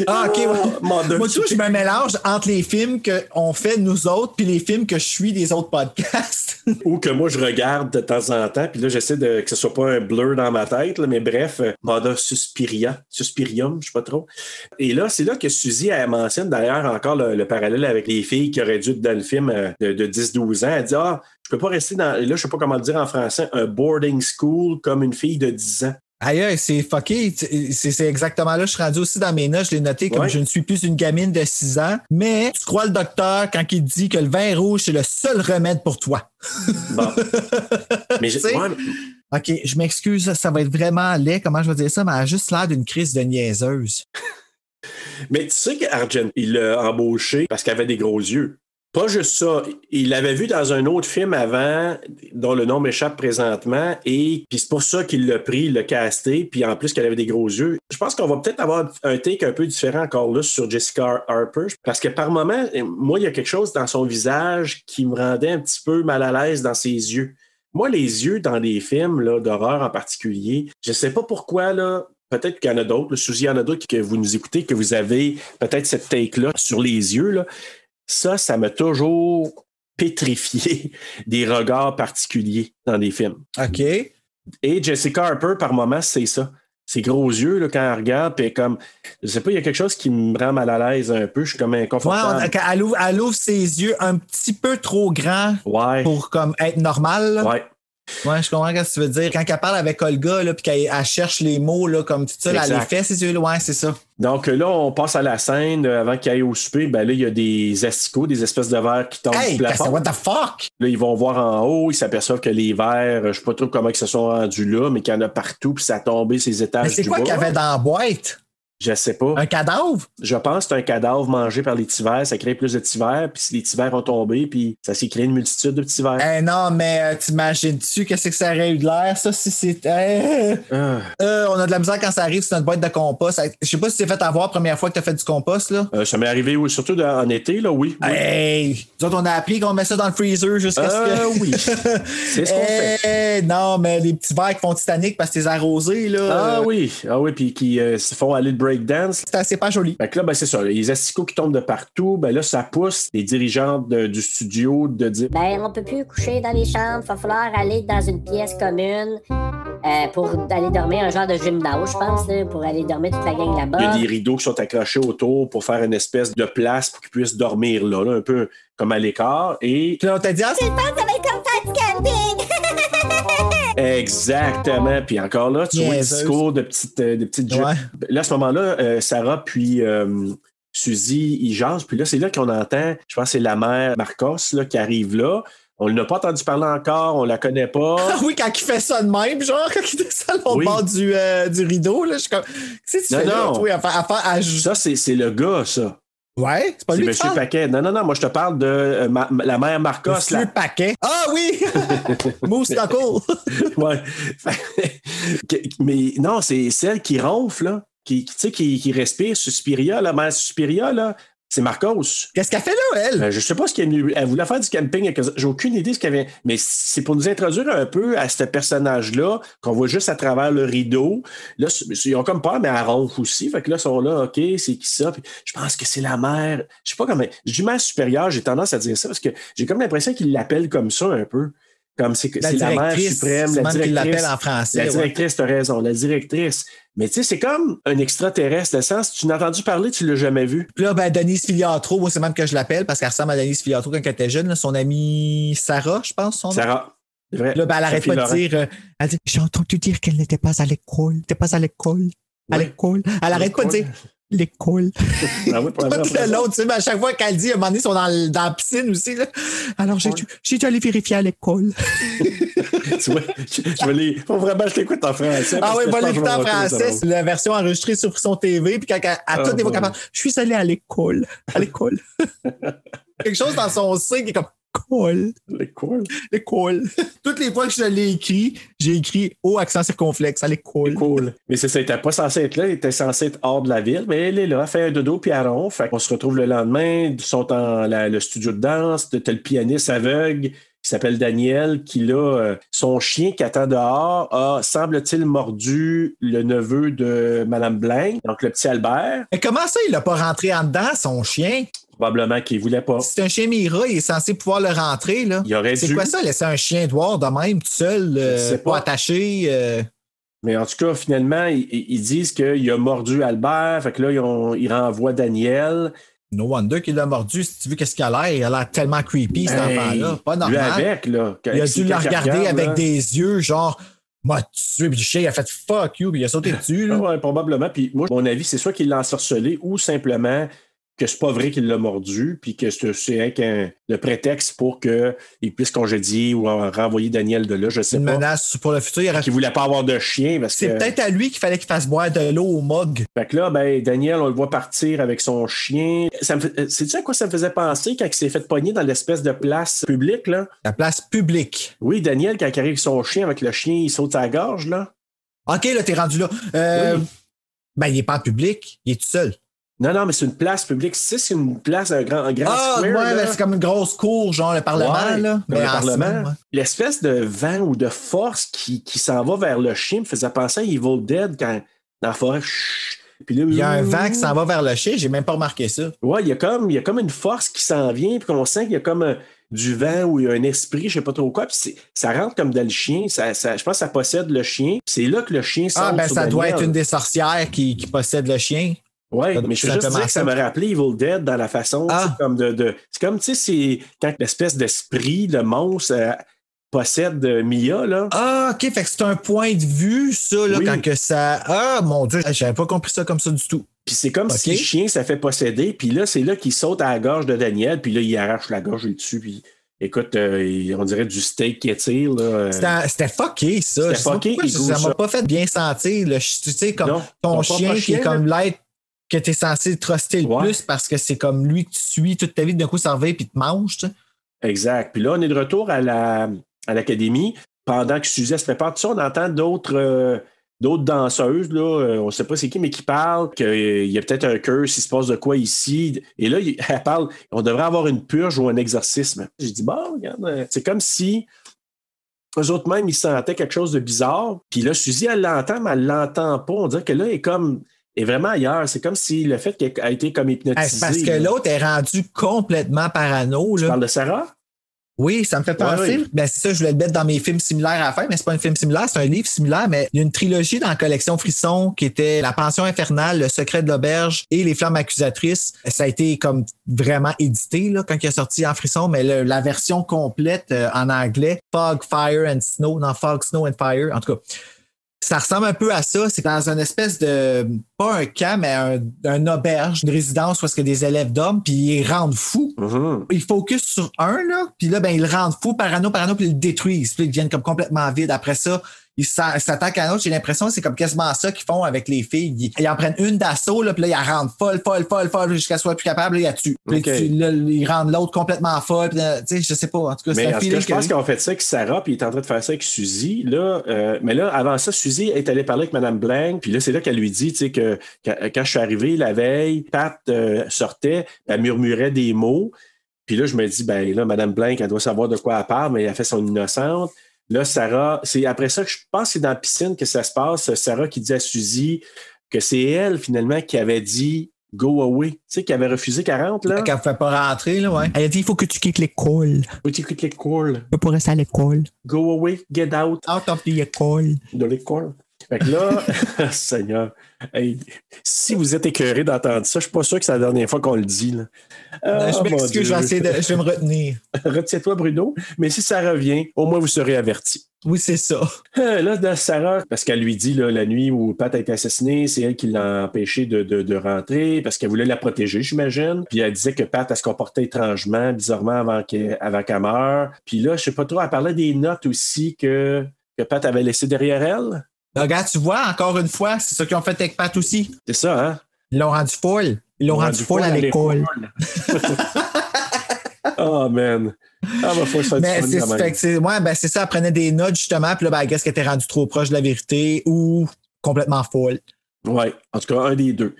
Ah, ok. Mother Moi, tu vois, je me mélange entre les films qu'on fait nous autres puis les films que je suis des autres podcasts. Ou que moi, je regarde de temps en temps. Puis là, j'essaie de, que ce soit pas un blur dans ma tête. là, mais bref, euh, Mother Suspiria. Suspirium, je sais pas trop. Et là, c'est là que Suzy, elle mentionne d'ailleurs encore le, le parallèle avec les filles qui auraient dû être dans le film de, de 10-12 ans. Elle dit Ah, je peux pas rester dans. Là, je sais pas comment le dire en français, un boarding school comme une fille de 10 ans. Aïe, c'est fucké. C'est exactement là. Je suis rendu aussi dans mes notes. Je l'ai noté comme Ouais. je ne suis plus une gamine de 6 ans. Mais tu crois le docteur quand il dit que le vin rouge, c'est le seul remède pour toi. Bon. mais sais? ouais, OK, je m'excuse, ça va être vraiment laid. Comment je vais dire ça? Mais elle a juste l'air d'une crise de niaiseuse. Mais tu sais qu'Argent, il l'a embauché parce qu'elle avait des gros yeux. Pas juste ça. Il l'avait vu dans un autre film avant, dont le nom m'échappe présentement, et puis c'est pour ça qu'il l'a pris, il l'a casté, puis en plus qu'elle avait des gros yeux. Je pense qu'on va peut-être avoir un take un peu différent encore là sur Jessica Harper, parce que par moment, moi, il y a quelque chose dans son visage qui me rendait un petit peu mal à l'aise dans ses yeux. Moi, les yeux dans des films là, d'horreur en particulier, je sais pas pourquoi, là, peut-être qu'il y en a d'autres. Suzy, il y en a d'autres que vous nous écoutez, que vous avez peut-être cette take-là sur les yeux. Là. Ça, ça m'a toujours pétrifié des regards particuliers dans des films. OK. Et Jessica Harper, par moments, c'est ça. Ses gros yeux, là, quand elle regarde, puis comme, je sais pas, il y a quelque chose qui me rend mal à l'aise un peu. Je suis comme Ouais, on- inconfortable. quand elle, ouvre, elle ouvre ses yeux un petit peu trop grands Ouais. pour comme être normal. là. Ouais. Ouais, je comprends ce que tu veux dire. Quand elle parle avec Olga, là, puis qu'elle elle cherche les mots, là, comme tout ça, elle les fait, ses yeux, ouais, c'est ça. Donc là, on passe à la scène. euh, Avant qu'il aille au souper, ben là, il y a des asticots, des espèces de verres qui tombent Hey, du plafond. what the fuck? Là, ils vont voir en haut, ils s'aperçoivent que les verres, je sais pas trop comment ils se sont rendus là, mais qu'il y en a partout, puis ça a tombé ces étages Mais c'est du quoi qu'il y avait dans la boîte? Je sais pas. Un cadavre? Je pense que c'est un cadavre mangé par les petits vers. Ça crée plus de petits vers, puis si les petits vers ont tombé, puis ça s'est créé une multitude de petits vers. Eh non, mais euh, t'imagines-tu qu'est-ce que ça aurait eu de l'air, ça, si c'était. Ah. Euh, on a de la misère quand ça arrive sur notre boîte de compost. Je sais pas si t'es fait avoir la première fois que t'as fait du compost, là. Euh, ça m'est arrivé oui, surtout en été, là, oui. oui. Hey! Nous autres, on a appris qu'on met ça dans le freezer jusqu'à ce que. oui. C'est ce qu'on fait. Eh, non, mais les petits verres qui font Titanic parce que t'es arrosé, là. Ah oui, ah oui, puis qui se font aller de breakdance. C'est assez pas joli. Fait que là, ben, c'est ça. Les asticots qui tombent de partout, ben là, ça pousse les dirigeants de- du studio de dire Ben, on peut plus coucher dans les chambres. Va falloir aller dans une pièce commune euh, pour aller dormir, un genre de gymnase, je pense, là, pour aller dormir toute la gang il y a là-bas. des rideaux qui sont accrochés autour pour faire une espèce de place pour qu'ils puissent dormir là, là, un peu comme à l'écart. Et Puis là, on t'a dit, ah, c'est Ça va être comme faire du camping. Exactement. Puis encore là, tu vois le discours de petites, euh, de petites. Ouais. Là, à ce moment-là, euh, Sarah puis euh, Suzy, ils jasent. Puis là, c'est là qu'on entend, je pense que c'est la mère Marcos là, qui arrive là. On n'a pas entendu parler encore, on la connaît pas. Ah oui, quand il fait ça de même, genre, quand il descend l'autre Oui. bord du, euh, du rideau, là, je suis comme. Qu'est-ce que tu Non, fais là, non. toi, à faire. À faire à Ça, c'est le gars, ça. Ouais, c'est pas C'est lui Monsieur parle. Paquet. Non, non, non, moi, je te parle de euh, ma- la mère Marcos. Monsieur là. Paquet. Ah oui! Mousse. Ouais. Mais non, c'est celle qui ronfle, là, qui, qui, tu sais, qui, qui respire, Suspiria, la mère Suspiria, là. C'est Marcos. Qu'est-ce qu'elle fait là, elle? Euh, je sais pas ce qu'elle elle voulait faire du camping. J'ai aucune idée de ce qu'elle avait. Mais c'est pour nous introduire un peu à ce personnage-là, qu'on voit juste à travers le rideau. Là, ils ont comme peur, mais elle ronfle aussi. Fait que là, ils sont là, OK, c'est qui ça? Puis je pense que c'est la mère. Je sais pas comment. Je dis mère supérieure, j'ai tendance à dire ça parce que j'ai comme l'impression qu'ils l'appellent comme ça un peu. Comme c'est La la mère suprême, la directrice. l'appelle en français. La ouais. directrice, t'as raison, la directrice. Mais tu sais, c'est comme un extraterrestre, le sens. Tu n'as entendu parler, tu l'as jamais vu. Puis là, ben, Denise Filiatro, moi, c'est même que je l'appelle parce qu'elle ressemble à Denise Filiatro quand elle était jeune, là, son amie Sarah, je pense. Son. Sarah. C'est vrai. Là, ben, elle arrête pas de dire. euh, elle dit J'ai entendu dire qu'elle n'était pas à l'école. T'es pas à l'école. À l'école. Elle arrête pas de dire l'école. Ah oui, pour la Tout première le fois. long, tu sais, mais à chaque fois qu'elle dit, à un moment donné, ils sont dans, la piscine aussi. Là. Alors, j'ai dû, aller vérifier à l'école. tu vois, je, je vais les. Faut vraiment je t'écoute en français. Ah oui, je l'écouter en français. ça C'est la version enregistrée sur son TV. Puis quand elle, à Ah, toutes les fois bon. parle, je suis allé à l'école. À l'école. Quelque chose dans son sein qui est comme drôle. L'école. L'école. Toutes les fois que je l'ai écrit, j'ai écrit au accent circonflexe à l'école. Cool. Mais c'est ça, il était pas censé être là, il était censé être hors de la ville, mais elle est là, elle fait un dodo puis elle ronfle. Fait qu'on se retrouve le lendemain, ils sont dans la- le studio de danse, t'as le pianiste aveugle qui s'appelle Daniel, qui là, euh, son chien qui attend dehors a, semble-t-il, mordu le neveu de Madame Blanc, donc le petit Albert. Mais comment ça, il l'a pas rentré en dedans, son chien? Probablement qu'il voulait pas. C'est un chien Mira, il est censé pouvoir le rentrer, là. Il aurait C'est quoi ça, laisser un chien noir de même, tout seul, euh, pas pas. attaché? euh, Mais en tout cas, finalement, ils, ils disent qu'il a mordu Albert, fait que là, ils, ont- ils renvoient Daniel. No wonder qu'il l'a mordu. Si tu veux, qu'est-ce qu'il a l'air? Il a l'air tellement creepy, cet Hey, enfant-là. Pas Lui normal. avec, là. il a dû le regarder avec là. des yeux, genre, m'a tué, puis le chien, il a fait fuck you, puis il a sauté dessus, là. Ouais, probablement. Puis moi, mon avis, c'est soit qu'il l'a ensorcelé ou simplement que c'est pas vrai qu'il l'a mordu, puis que c'est qu'un- le prétexte pour qu'il puisse congédier ou en renvoyer Daniel de là, je sais Une pas. menace pour le futur. Il Qu'il voulait pas avoir de chien C'est que. peut-être à lui qu'il fallait qu'il fasse boire de l'eau au mug. Fait que là, ben, Daniel, on le voit partir avec son chien. Ça me fait... Sais-tu à quoi ça me faisait penser quand il s'est fait pogner dans l'espèce de place publique, là? La place publique. Oui, Daniel, quand il arrive avec son chien, avec le chien, il saute sa gorge, là. OK, là, t'es rendu là. Euh, Oui. Ben, il est pas en public, il est tout seul. Non, non, mais c'est une place publique. Si c'est une place, un grand, un grand Ah, square, ouais, là. c'est comme une grosse cour, genre le Parlement, Ouais, là. Mais le en Parlement. ouais. L'espèce de vent ou de force qui, qui s'en va vers le chien me faisait penser à Evil Dead quand, dans la forêt. chut. Puis là, Il y a un vent qui s'en va vers le chien, j'ai même pas remarqué ça. Ouais, il y, a comme, il y a comme une force qui s'en vient, puis on sent qu'il y a comme un- du vent ou il y a un esprit, je sais pas trop quoi, puis c'est- ça rentre comme dans le chien. Ça, ça- je pense que ça possède le chien. C'est là que le chien sort. Ah, ben sur ça doit être une des sorcières qui, qui possède le chien. Ça doit mais je veux juste dire que ça m'a rappelé Evil Dead dans la façon, Ah. comme de, de- c'est comme, tu sais, c'est quand l'espèce d'esprit, le monstre euh, possède euh, Mia, là. Ah, ok, fait que c'est un point de vue, ça, là, Oui. quand que ça. Ah, mon Dieu, j'avais pas compris ça comme ça du tout. Puis c'est comme si le chien ça fait posséder, puis là, c'est là qu'il saute à la gorge de Daniel, puis là, il arrache la gorge et le tue, puis écoute, euh, on dirait du steak qui étire, là. C'était fucké, ça. C'était fucké, pourquoi, ça m'a pas fait bien sentir. ch- tu sais, comme Non, ton chien qui est comme l'être que tu es censé truster le Ouais. plus parce que c'est comme lui que tu suis toute ta vie, d'un coup, ça revient puis te mange. tu sais. Exact. Puis là, on est de retour à la à l'académie. Pendant que Suzy elle se prépare, ça, on entend d'autres euh, d'autres danseuses, là, euh, on ne sait pas c'est qui, mais qui parlent qu'il y a peut-être un curse, il se passe de quoi ici. Et là, il- elle parle, on devrait avoir une purge ou un exorcisme. J'ai dit, bon, regarde, euh, c'est comme si eux autres même, ils sentaient quelque chose de bizarre. Puis là, Suzy, elle l'entend, mais elle l'entend pas. On dirait que là, elle est comme est vraiment ailleurs. C'est comme si le fait qu'elle a été comme Hey, hypnotisée. parce que l'autre est rendu complètement parano. Tu Là. parles de Sarah? Oui, ça me fait penser. Ouais, oui. Ben, c'est ça, je voulais le mettre dans mes films similaires à la fin, mais c'est pas un film similaire, c'est un livre similaire, mais il y a une trilogie dans la collection Frisson qui était La pension infernale, Le secret de l'auberge et Les flammes accusatrices. Ça a été comme vraiment édité là, quand il est sorti en Frisson, mais le- la version complète euh, en anglais, Fog, Fire and Snow, non, Fog, Snow and Fire, en tout cas. Ça ressemble un peu à ça. C'est dans une espèce de, pas un camp, mais un, un auberge, une résidence où est-ce que des élèves dorment, puis ils rendent fous Mhm. ils focus sur un, là, puis là, ben, ils le rendent fou, parano, parano, puis ils le détruisent. Puis ils deviennent comme complètement vides. Après ça, ils s'a- s'attaquent à un autre. J'ai l'impression que c'est comme quasiment ça qu'ils font avec les filles. Ils, ils en prennent une d'assaut, là, puis là, ils la rendent folle, folle, folle, folle, jusqu'à ce qu'elle soit plus capable, là, ils la tuent. Là, ils rendent l'autre complètement folle. Puis sais, je sais pas. En tout cas, c'est Mais un feeling je pense qu'ils ont fait ça avec Sarah, puis il est en train de faire ça avec Suzy. Là, euh, mais là, avant ça, Suzy est allée parler avec Mme Blank, puis là, c'est là qu'elle lui dit, tu sais, que quand, je suis arrivé la veille, Pat euh, sortait, elle murmurait des mots. Puis là, je me dis, ben là, Mme Blank, elle doit savoir de quoi elle parle, mais elle fait son innocente. Là, Sarah, c'est après ça que je pense que c'est dans la piscine que ça se passe. Sarah qui dit à Suzy que c'est elle, finalement, qui avait dit go away. Tu sais, qui avait refusé 40, là. Qu'elle ne fait pas rentrer, là, ouais. Elle a dit il faut que tu quittes l'école. Petit clic, clic, call. Tu peux rester à l'école. Go away, get out. Out of the école. de l'école. Fait que là, Seigneur, hey, si vous êtes écœuré d'entendre ça, je suis pas sûr que c'est la dernière fois qu'on le dit. Là. Ah, je mon m'excuse, je vais essayer de, je vais me retenir. Retiens-toi, Bruno, mais si ça revient, au moins vous serez averti. Oui, c'est ça. Euh, Là, Sarah, parce qu'elle lui dit là, la nuit où Pat a été assassiné, c'est elle qui l'a empêché de, de- de rentrer parce qu'elle voulait la protéger, j'imagine. Puis elle disait que Pat, elle se comportait étrangement, bizarrement avant qu'elle avant meure. Puis là, je sais pas trop, elle parlait des notes aussi que, que Pat avait laissées derrière elle. Regarde, tu vois, encore une fois, c'est ça qu'ils ont fait avec Pat aussi. C'est ça, hein? Ils l'ont rendu folle. Ils l'ont rendu folle à l'école. oh man. Ah, bah, faut que ça Mais c'est ouais, ben c'est ça, elle prenait des notes justement, puis là, ben, qu'est-ce qu'elle était rendue trop proche de la vérité ou complètement folle. Ouais, en tout cas, un des deux.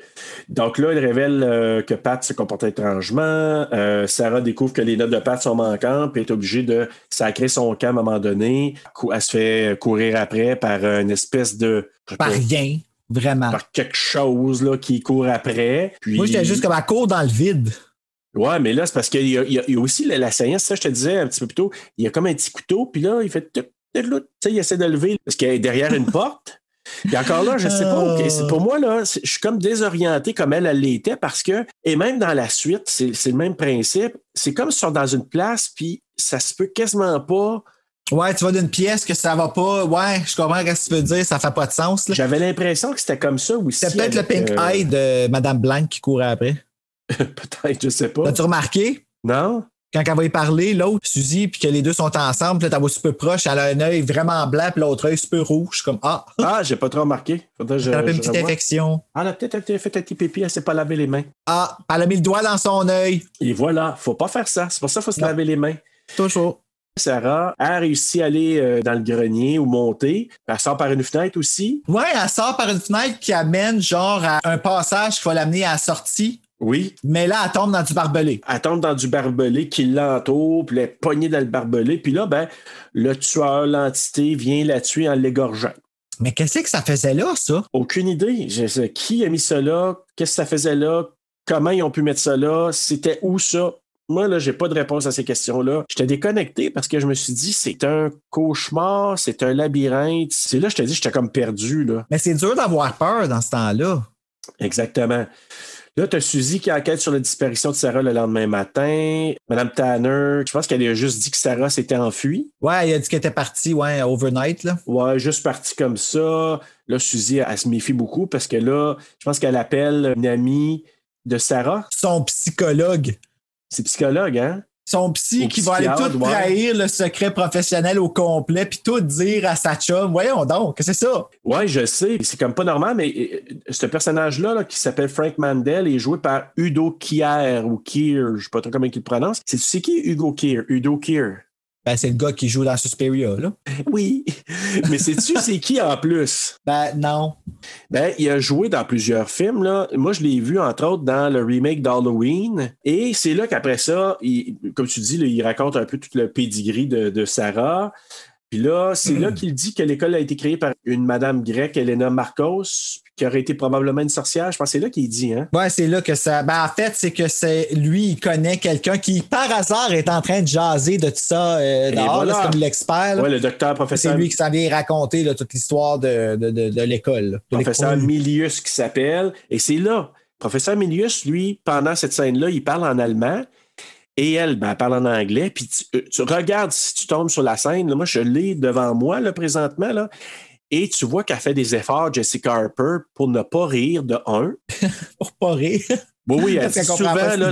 Donc là, il révèle euh, que Pat se comportait étrangement. Euh, Sarah découvre que les notes de Pat sont manquantes, puis est obligée de sacrer son camp à un moment donné. Elle se fait courir après par une espèce de. Par rien, vraiment. par quelque chose là, qui court après. Puis... Moi, j'étais juste comme à court dans le vide. Ouais, mais là, c'est parce qu'il y, a- y aussi la, la saillance, ça, je te disais un petit peu plus tôt. Il y a comme un petit couteau, puis là, il fait. il essaie de lever parce qu'il est derrière une porte. Puis encore là, je sais pas. c'est- pour moi, là, je suis comme désorienté comme elle, elle l'était parce que, et même dans la suite, c'est le même principe. C'est comme si on sont dans une place, puis ça se peut quasiment pas. Ouais, tu vas d'une pièce que ça va pas. Ouais, je comprends ce que tu veux dire, ça fait pas de sens. J'avais l'impression que c'était comme ça aussi. C'est peut-être le pink euh, eye de Madame Blanc qui courait après. Peut-être, je sais pas. As-tu remarqué? Non? Quand elle va y parler, l'autre, Suzy, puis que les deux sont ensemble, puis là, t'as vois super proche, elle a un œil vraiment blanc, puis l'autre œil super rouge. Comme, ah, Ah, j'ai pas trop remarqué. Faudrait que je, elle a fait une je petite infection. Ah, elle a peut-être fait un petit pipi, elle s'est pas lavé les mains. Ah, elle a mis le doigt dans son œil. Et voilà, faut pas faire ça. C'est pour ça qu'il faut se Non. laver les mains. Toujours. Sarah a réussi à aller euh, dans le grenier ou monter. Elle sort par une fenêtre aussi. Ouais, elle sort par une fenêtre qui amène genre à un passage qui va l'amener à la sortie. Oui. Mais là, elle tombe dans du barbelé. Elle tombe dans du barbelé qui l'entoure, puis elle est pognée dans le barbelé. Puis là, ben, le tueur, l'entité, vient la tuer en l'égorgeant. Mais qu'est-ce que ça faisait là, ça? Aucune idée. Je sais qui a mis ça là, qu'est-ce que ça faisait là, comment ils ont pu mettre ça là, c'était où ça? Moi, là, j'ai pas de réponse à ces questions-là. J'étais déconnecté parce que je me suis dit, c'est un cauchemar, c'est un labyrinthe. C'est là, je te dis, j'étais comme perdu, là. Mais c'est dur d'avoir peur dans ce temps-là. Exactement. Là, tu as Suzy qui enquête sur la disparition de Sarah le lendemain matin. Madame Tanner, je pense qu'elle a juste dit que Sarah s'était enfuie. Ouais, il a dit qu'elle était partie, ouais, overnight, là. Ouais, juste partie comme ça. Là, Suzy, elle, se méfie beaucoup parce que là, je pense qu'elle appelle une amie de Sarah. Son psychologue. C'est psychologue, hein? Son psy qui va aller tout ouais. trahir le secret professionnel au complet, puis tout dire à sa chum. Voyons donc, c'est ça? Ouais, je sais. C'est comme pas normal, mais euh, ce personnage-là, là, qui s'appelle Frank Mandel, est joué par Udo Kier ou Kier, je sais pas trop comment il le prononce. C'est tu sais qui Hugo Kier? Udo Kier. Ben, c'est le gars qui joue dans Suspiria, là. Oui. mais sais-tu c'est qui en plus? Ben, non. Ben, il a joué dans plusieurs films. Là. Moi, je l'ai vu, entre autres, dans le remake d'Halloween. Et c'est là qu'après ça, il- comme tu dis, là, il raconte un peu tout le pedigree de, de Sarah. Puis là, c'est là qu'il dit que l'école a été créée par une madame grecque, Elena Marcos, qui aurait été probablement une sorcière. Je pense que c'est là qu'il dit, hein? Ouais, c'est là que ça. Ben, en fait, c'est que c'est lui, il connaît quelqu'un qui, par hasard, est en train de jaser de tout ça euh, dehors. voilà. là, C'est comme l'expert. Ouais, le docteur c'est professeur, lui qui s'en vient raconter là, toute l'histoire de, de, de, de l'école. professeur. Milius qui s'appelle. Et c'est là. Professeur Milius, lui, pendant cette scène-là, il parle en allemand. Et elle, ben, elle parle en anglais. Puis tu, euh, tu regardes si tu tombes sur la scène. là, moi, je l'ai devant moi là, présentement. Là, et tu vois qu'elle fait des efforts, Jessica Harper, pour ne pas rire de un. Pour pas rire. Oui, oui, elle dit souvent, là,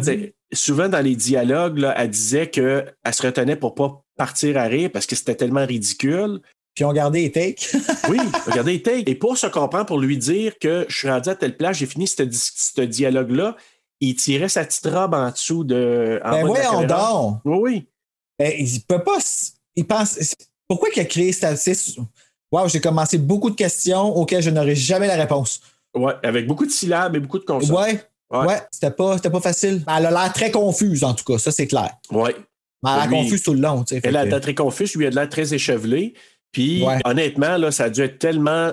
souvent dans les dialogues, là, elle disait qu'elle se retenait pour pas partir à rire parce que c'était tellement ridicule. Puis on gardé les takes. Oui, regardez, take. Et pour se comprendre, pour lui dire que je suis rendu à telle place, j'ai fini ce dialogue-là, il tirait sa petite robe en dessous de. En ben voyons caméra. donc. Oui, oui. Ben, il peut pas. Il pense. Pourquoi il a créé Statis? Wow, j'ai commencé beaucoup de questions auxquelles je n'aurais jamais la réponse. Ouais, avec beaucoup de syllabes et beaucoup de consonnes. Ouais. Ouais. Ouais, c'était pas, pas facile. Elle a l'air très confuse, en tout cas, ça c'est clair. Ouais. Mais elle a l'air confuse tout le long. tu sais, fait Elle a l'air très confuse, lui a de l'air très échevelé. Puis Ouais. honnêtement, là, ça a dû être tellement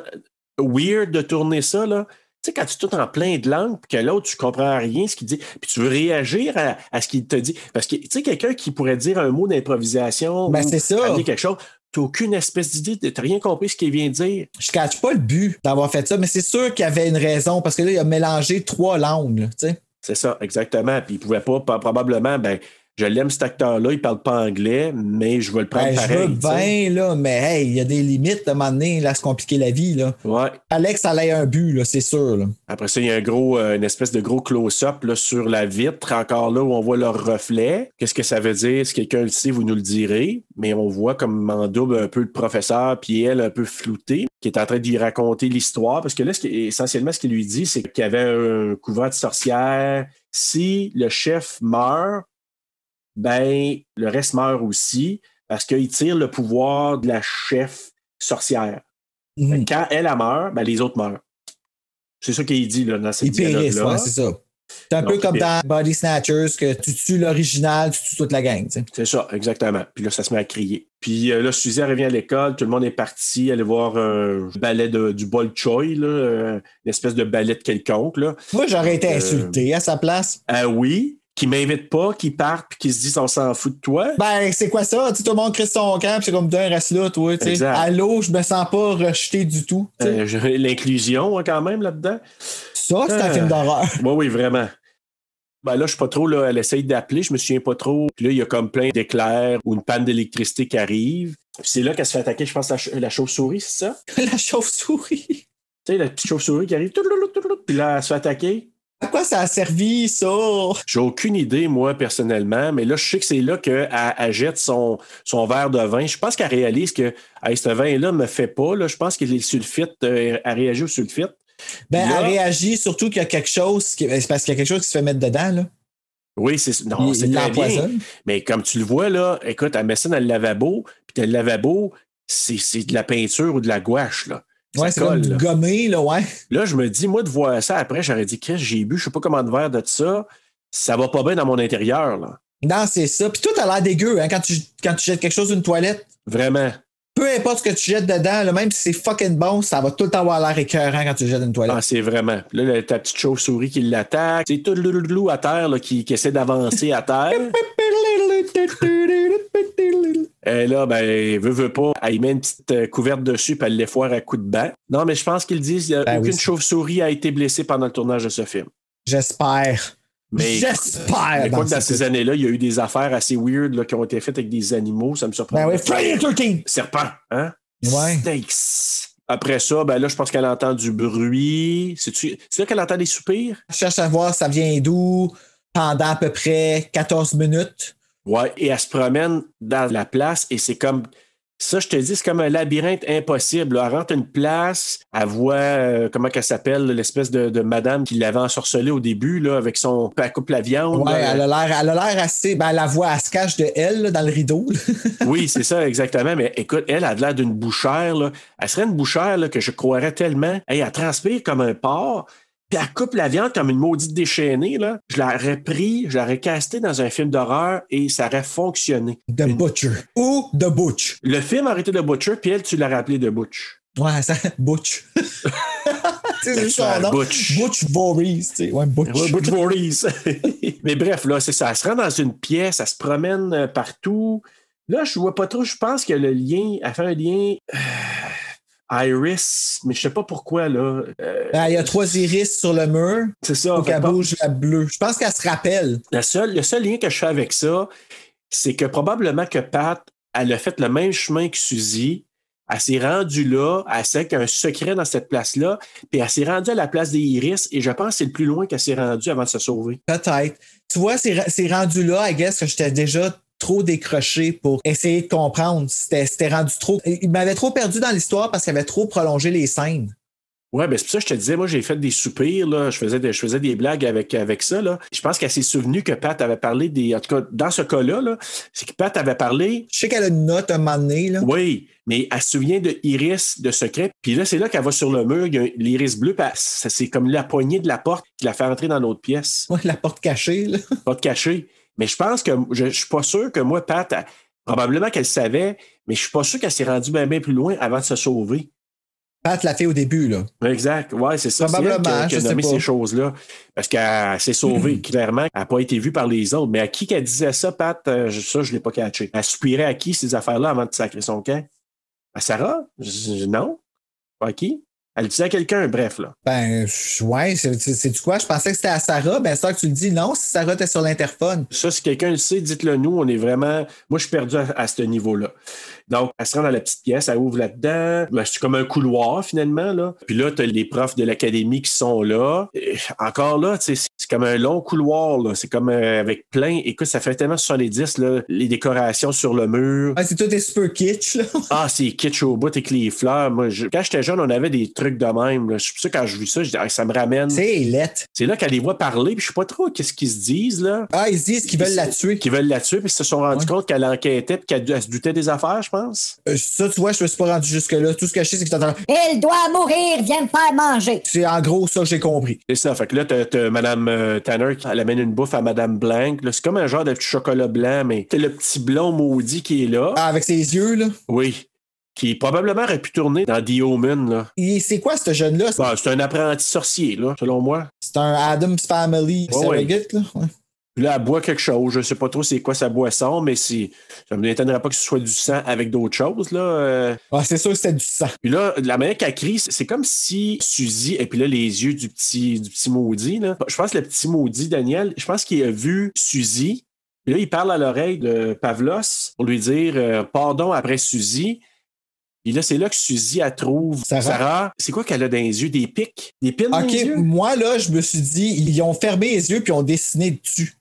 weird de tourner ça. Là. Tu sais, quand tu es tout en plein de langue, puis que l'autre, tu comprends rien ce qu'il dit, puis tu veux réagir à, à ce qu'il te dit. Parce que, tu sais, quelqu'un qui pourrait dire un mot d'improvisation Ben, ou c'est ça. amener quelque chose, tu n'as aucune espèce d'idée, tu n'as rien compris ce qu'il vient de dire. Je ne cache pas le but d'avoir fait ça, mais c'est sûr qu'il y avait une raison parce que là, il a mélangé trois langues. tu sais. C'est ça, exactement. Puis il pouvait pas, pas- probablement, ben, je l'aime cet acteur-là, il parle pas anglais, mais je vais le prendre Ben, je pareil. veux tu sais. bien, là, mais hey, il y a des limites à un moment donné, là, à se compliquer la vie. Là. Ouais. Alex, ça a un but, là, c'est sûr. là. Après ça, il y a un gros, euh, une espèce de gros close-up là, sur la vitre, encore là où on voit leur reflet. Qu'est-ce que ça veut dire? Si quelqu'un le sait, vous nous le direz. Mais on voit comme en double un peu le professeur, puis elle un peu floutée, qui est en train d'y raconter l'histoire. Parce que là, ce qui- essentiellement, ce qu'il lui dit, c'est qu'il y avait un couvent de sorcières. Si le chef meurt, ben, le reste meurt aussi, parce qu'il tire le pouvoir de la chef sorcière. Mhm. Quand elle, elle meurt, ben, les autres meurent. C'est ça qu'il dit là, dans cette dialogue-là. ouais, c'est ça. C'est un Donc, peu comme dans Body Snatchers, que tu tues l'original, tu tues toute la gang. tu sais. C'est ça, exactement. Puis là, ça se met à crier. Puis euh, là, Suzy revient à l'école, tout le monde est parti aller voir un ballet de, du Bol Choi, là, euh, une espèce de ballet de quelconque. Là. Moi, j'aurais été Euh, insulté à sa place. Ah oui, qui m'invite pas, qui partent, puis qui se disent on s'en fout de toi. Ben, c'est quoi ça? Tu tout le monde crée son camp, c'est comme d'un reste là, toi. tu sais. Exact. Allô, je me sens pas rejeté du tout. Euh, L'inclusion hein, quand même là-dedans. ça, c'est un film d'horreur. Oui, oui, vraiment. Ben là, je sais pas trop, là, elle essaye d'appeler, je me souviens pas trop. Puis là, il y a comme plein d'éclairs ou une panne d'électricité qui arrive. C'est là qu'elle se fait attaquer, je pense, la, ch- la chauve-souris, c'est ça? la chauve-souris. Tu sais, la petite chauve-souris qui arrive, puis là, elle se fait attaquer. À quoi ça a servi, ça? J'ai aucune idée, moi, personnellement, mais là, je sais que c'est là qu'elle elle jette son, son verre de vin. Je pense qu'elle réalise que hey, ce vin-là me fait pas. Là. Je pense que les sulfites, euh, elle réagit au sulfite. Ben, Là- elle réagit surtout qu'il y a quelque chose. Qui... C'est parce qu'il y a quelque chose qui se fait mettre dedans, là. Oui, c'est non, Il- c'est très bien. Mais comme tu le vois, là, écoute, elle met ça dans le lavabo, puis le lavabo, c'est c'est de la peinture ou de la gouache, là. Ouais, c'est comme là. gommé, là, ouais. Là, je me dis, moi, de voir ça après, j'aurais dit, Chris, j'ai bu, je sais pas comment de verre de ça. Ça va pas bien dans mon intérieur, là. Non, c'est ça. Puis tout a l'air dégueu, hein, quand tu, quand tu jettes quelque chose d'une toilette. Vraiment. peu importe ce que tu jettes dedans, là, même si c'est fucking bon, ça va tout le temps avoir l'air écœurant quand tu jettes une toilette. Ah, c'est vraiment. Là, là, ta petite chauve-souris qui l'attaque. C'est tout le loup à terre là, qui, qui essaie d'avancer à terre. Et là, ben, veut, veut pas, elle met une petite euh, couverte dessus puis elle les foire à coups de banc. Non, mais je pense qu'ils disent qu'il Ben aucune oui. chauve-souris a été blessée pendant le tournage de ce film. J'espère. Mais, J'espère. mais quoi que dans ce ces années-là, il y a eu des affaires assez weird là, qui ont été faites avec des animaux. Ça me surprend. Ben oui, Friday the 13 Serpent, hein? Ouais. Snakes. Après ça, ben là, je pense qu'elle entend du bruit. C'est-tu- C'est là qu'elle entend des soupirs? Je cherche à voir ça vient d'où pendant à peu près 14 minutes. Ouais, et elle se promène dans la place et c'est comme. Ça, je te dis, c'est comme un labyrinthe impossible. Elle rentre une place, elle voit, euh, comment qu'elle s'appelle, l'espèce de, de madame qui l'avait ensorcelée au début, là, avec son. Elle coupe la viande. Ouais, là. elle a l'air, elle a l'air assez. Ben, la voix, elle se cache de elle là, dans le rideau. Oui, c'est ça, exactement. Mais écoute, elle a l'air d'une bouchère. Là. Elle serait une bouchère là, que je croirais tellement. Hey, elle transpire comme un porc. Puis elle coupe la viande comme une maudite déchaînée. Là. Je l'aurais pris, je l'aurais casté dans un film d'horreur et ça aurait fonctionné. The Butcher. Ou The Butch. Le film aurait été de Butcher, puis elle, tu l'aurais appelé de Butch. Ouais, ça. Butch. c'est juste son nom. Butch. Butch Voorhees. tu sais. Ouais, Butch. Ouais, Butch Voorhees. Mais bref, là, c'est ça. Elle se rend dans une pièce, elle se promène euh, partout. Là, je vois pas trop. Je pense que le lien, elle fait un lien. Iris, mais je sais pas pourquoi, là. Euh, Ben, Il y a trois iris sur le mur. c'est ça. Fait qu'elle pas- bouge la bleue. Je pense qu'elle se rappelle. La seule, le seul lien que je fais avec ça, c'est que probablement que Pat, elle a fait le même chemin que Suzy. Elle s'est rendue là, elle sait qu'il y a un secret dans cette place-là, puis elle s'est rendue à la place des iris, et je pense que c'est le plus loin qu'elle s'est rendue avant de se sauver. Peut-être. Tu vois, c'est c'est rendu là, I guess, que j'étais déjà trop décroché pour essayer de comprendre. C'était rendu trop. Il m'avait trop perdu dans l'histoire parce qu'il avait trop prolongé les scènes. Ouais, ben c'est pour ça que je te disais, moi, j'ai fait des soupirs, là. Je faisais des, je faisais des blagues avec, avec ça, là. Je pense qu'elle s'est souvenue que Pat avait parlé des. En tout cas, dans ce cas-là, là, c'est que Pat avait parlé. Je sais qu'elle a une note un moment donné, là. Oui, mais elle se souvient de Iris, de secret. Puis là, c'est là qu'elle va sur le mur, il y a un- l'iris bleu, c'est comme la poignée de la porte qui la fait entrer dans l'autre pièce. Ouais, la porte cachée, là. Pas de cacher. Mais je pense que je, je suis pas sûr que moi, Pat, elle- probablement qu'elle savait, mais je suis pas sûr qu'elle s'est rendue bien, bien plus loin avant de se sauver. Pat l'a fait au début, là. Exact. Ouais, c'est ça. Probablement, qui a nommé ces choses-là. Parce qu'elle s'est sauvée, clairement. Elle n'a pas été vue par les autres. Mais à qui qu'elle disait ça, Pat? Euh, ça, je ne l'ai pas catché. Elle soupirait à qui ces affaires-là avant de sacrer son camp? À Sarah? Je- non? Pas à qui? Elle disait à quelqu'un, bref, là. Ben, ouais, c'est du quoi? Je pensais que c'était à Sarah. Ben, ça que tu le dis, non, si Sarah était sur l'interphone. Ça, si quelqu'un le sait, dites-le nous. On est vraiment. Moi, je suis perdu à, à ce niveau-là. Donc, elle se rend dans la petite pièce, elle ouvre là-dedans. Ben, c'est comme un couloir, finalement. Là. Puis là, tu as les profs de l'académie qui sont là. Et encore là, tu sais, c'est comme un long couloir. là. C'est comme euh, avec plein. Écoute, ça fait tellement 70, là, les décorations sur le mur. Ouais, c'est tout est super kitsch, là. Ah, c'est kitsch au bout avec les fleurs. Moi, je- quand j'étais jeune, on avait des trucs de même. là. Je suis sûr, quand je vis ça, je dis, Ah, ça me ramène. C'est lettre. C'est là qu'elle les voit parler, puis je sais pas trop qu'est-ce qu'ils se disent, là. Ah, ils se disent qu'ils veulent la tuer. Qui veulent la tuer, puis ils se sont rendus Ouais. compte qu'elle enquêtait, puis qu'elle elle se doutait des affaires, je pense. Euh, Ça, tu vois, je me suis pas rendu jusque-là. Tout ce que je sais, c'est que t'entends. Il doit mourir, viens me faire manger. C'est en gros ça que j'ai compris. C'est ça. Fait que là, t'as, t'as Mme euh, Tanner qui elle amène une bouffe à Mme Blank. Là, c'est comme un genre de petit chocolat blanc, mais c'est le petit blond maudit qui est là. Ah, avec ses yeux, là. Oui. Qui probablement aurait pu tourner dans The Omen, là. Et C'est quoi, ce jeune-là? Bon, c'est un apprenti sorcier, là, selon moi. C'est un Adams Family ouais. surrogate, là. Ouais. Puis là, elle boit quelque chose. Je sais pas trop c'est quoi sa boisson, mais c'est, ça me m'étonnerait pas que ce soit du sang avec d'autres choses, là. Euh, Ah, c'est sûr que c'était du sang. Puis là, la manière qu'elle crie, c'est c'est comme si Suzy, et puis là, les yeux du petit, du petit maudit, là. Je pense que le petit maudit, Daniel, je pense qu'il a vu Suzy. Puis là, il parle à l'oreille de Pavlos pour lui dire euh, pardon après Suzy. Puis là, c'est là que Suzy, elle trouve Sarah. Sarah. C'est quoi qu'elle a dans les yeux? Des pics? Des pins dans OK, les yeux? moi, là, je me suis dit, ils ont fermé les yeux puis ils ont dessiné dessus.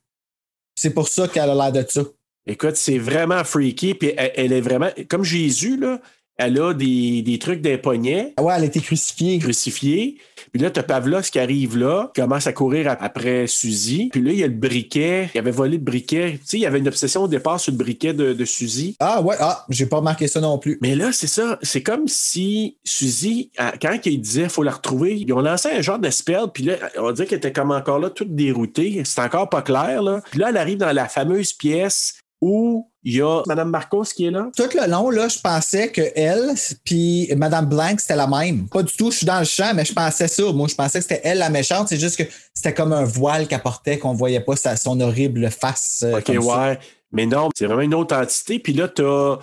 C'est pour ça qu'elle a l'air de ça. Écoute, c'est vraiment freaky. Puis elle, elle est vraiment, comme Jésus, là, elle a des, des trucs d'un poignet. Ah Ouais, elle a été crucifiée. crucifié. Puis là, t'as Pavlos qui arrive là, qui commence à courir ap- après Suzy. Puis là, il y a le briquet. Il avait volé le briquet. Tu sais, il y avait une obsession au départ sur le briquet de, de Suzy. Ah ouais, ah, j'ai pas remarqué ça non plus. Mais là, c'est ça. C'est comme si Suzy, quand il disait faut la retrouver, ils ont lancé un genre de spell. Puis là, on dirait qu'elle était comme encore là, toute déroutée. C'est encore pas clair, là. Puis là, elle arrive dans la fameuse pièce où il y a Mme Marcos qui est là. Tout le long, là, je pensais que elle puis Madame Blanc, c'était la même. Pas du tout, je suis dans le champ, mais je pensais ça. Moi, je pensais que c'était elle la méchante. C'est juste que c'était comme un voile qu'elle portait, qu'on voyait pas sa- son horrible face. euh, OK, comme ça. ouais. Mais non, c'est vraiment une autre entité. Puis là, tu as,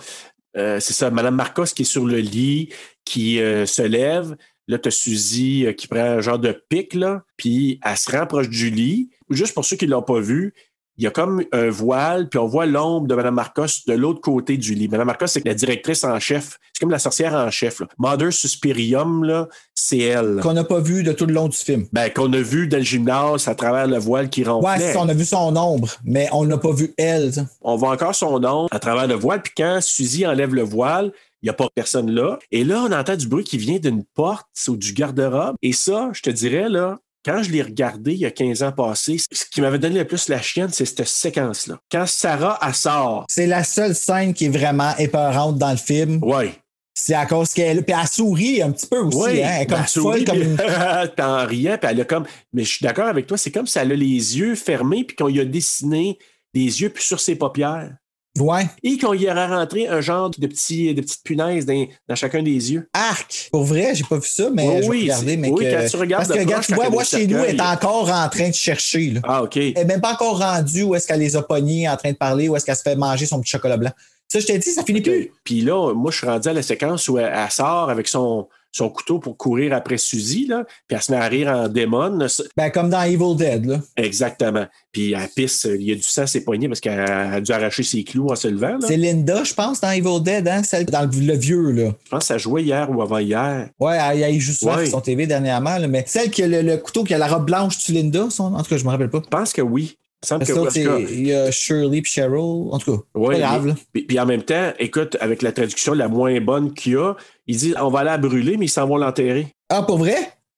c'est ça, Mme Marcos qui est sur le lit, qui euh, se lève. Là, tu as Suzy euh, qui prend un genre de pic, là, puis elle se rapproche du lit. Juste pour ceux qui ne l'ont pas vu, il y a comme un voile, puis on voit l'ombre de Mme Marcos de l'autre côté du lit. Mme Marcos, c'est la directrice en chef. C'est comme la sorcière en chef. Là. Mother Suspirium, là, c'est elle. Qu'on n'a pas vu de tout le long du film. Ben, qu'on a vu dans le gymnase à travers le voile qui Ouais, c'est ça, on a vu son ombre, mais on n'a pas vu elle. ça. on voit encore son nom à travers le voile. Puis quand Suzy enlève le voile, il n'y a pas personne là. Et là, on entend du bruit qui vient d'une porte ou du garde-robe. Et ça, je te dirais, là, quand je l'ai regardé il y a 15 ans passé, ce qui m'avait donné le plus la chienne, c'est cette séquence-là. Quand Sarah, elle sort, C'est la seule scène qui est vraiment épeurante dans le film. ouais. C'est à cause qu'elle. Puis elle sourit un petit peu aussi. Oui, hein, Elle est comme elle folle, sourit, comme puis- une- puis elle a comme. Mais je suis d'accord avec toi, c'est comme si elle a les yeux fermés, puis qu'on y a dessiné des yeux puis sur ses paupières. Ouais. Et qu'on y aurait rentré un genre de, petits, de petites punaises dans, dans chacun des yeux. Arc. Pour vrai, j'ai pas vu ça, mais Oui, je vais regarder. Mais oui, que- quand tu regardes Parce que, de regarde, tu vois, moi, chez nous, elle est encore en train de chercher. Là. Ah, OK. Elle n'est même pas encore rendue où est-ce qu'elle les a pognés en train de parler, où est-ce qu'elle se fait manger son petit chocolat blanc. Ça, je t'ai dit, ça finit plus. Puis là, moi, je suis rendu à la séquence où elle, elle sort avec son, son couteau pour courir après Suzy, là, puis elle se met à rire en démon. là. Ben, comme dans Evil Dead, là. Exactement. Puis elle pisse, il y a du sang à ses poignets parce qu'elle a dû arracher ses clous en se levant. C'est Linda, je pense, dans Evil Dead, hein? Celle dans le, vieux, là. Je pense que ça jouait hier ou avant-hier. Ouais, elle, elle joue souvent Ouais. sur son TV dernièrement, là, mais celle qui a le, le couteau, qui a la robe blanche, tu Linda, son? en tout cas, je me rappelle pas. Je pense que oui. Semble que oui. cas. il y a Shirley puis Cheryl. En tout cas, pas grave, puis en même temps, écoute, avec la traduction la moins bonne qu'il y a, il dit on va aller la brûler, mais ils s'en vont l'enterrer. Ah, pour vrai?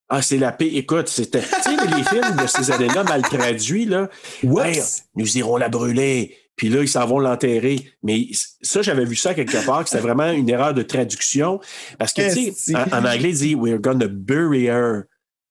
Ah, c'est la paix. Écoute, c'était. Tu sais, les films de ces années-là mal traduits, là. Hey, nous irons la brûler. Puis là, ils s'en vont l'enterrer. Mais ça, j'avais vu ça quelque part, que c'était vraiment une erreur de traduction. Parce que, tu sais, en, en anglais, il dit We're gonna bury her.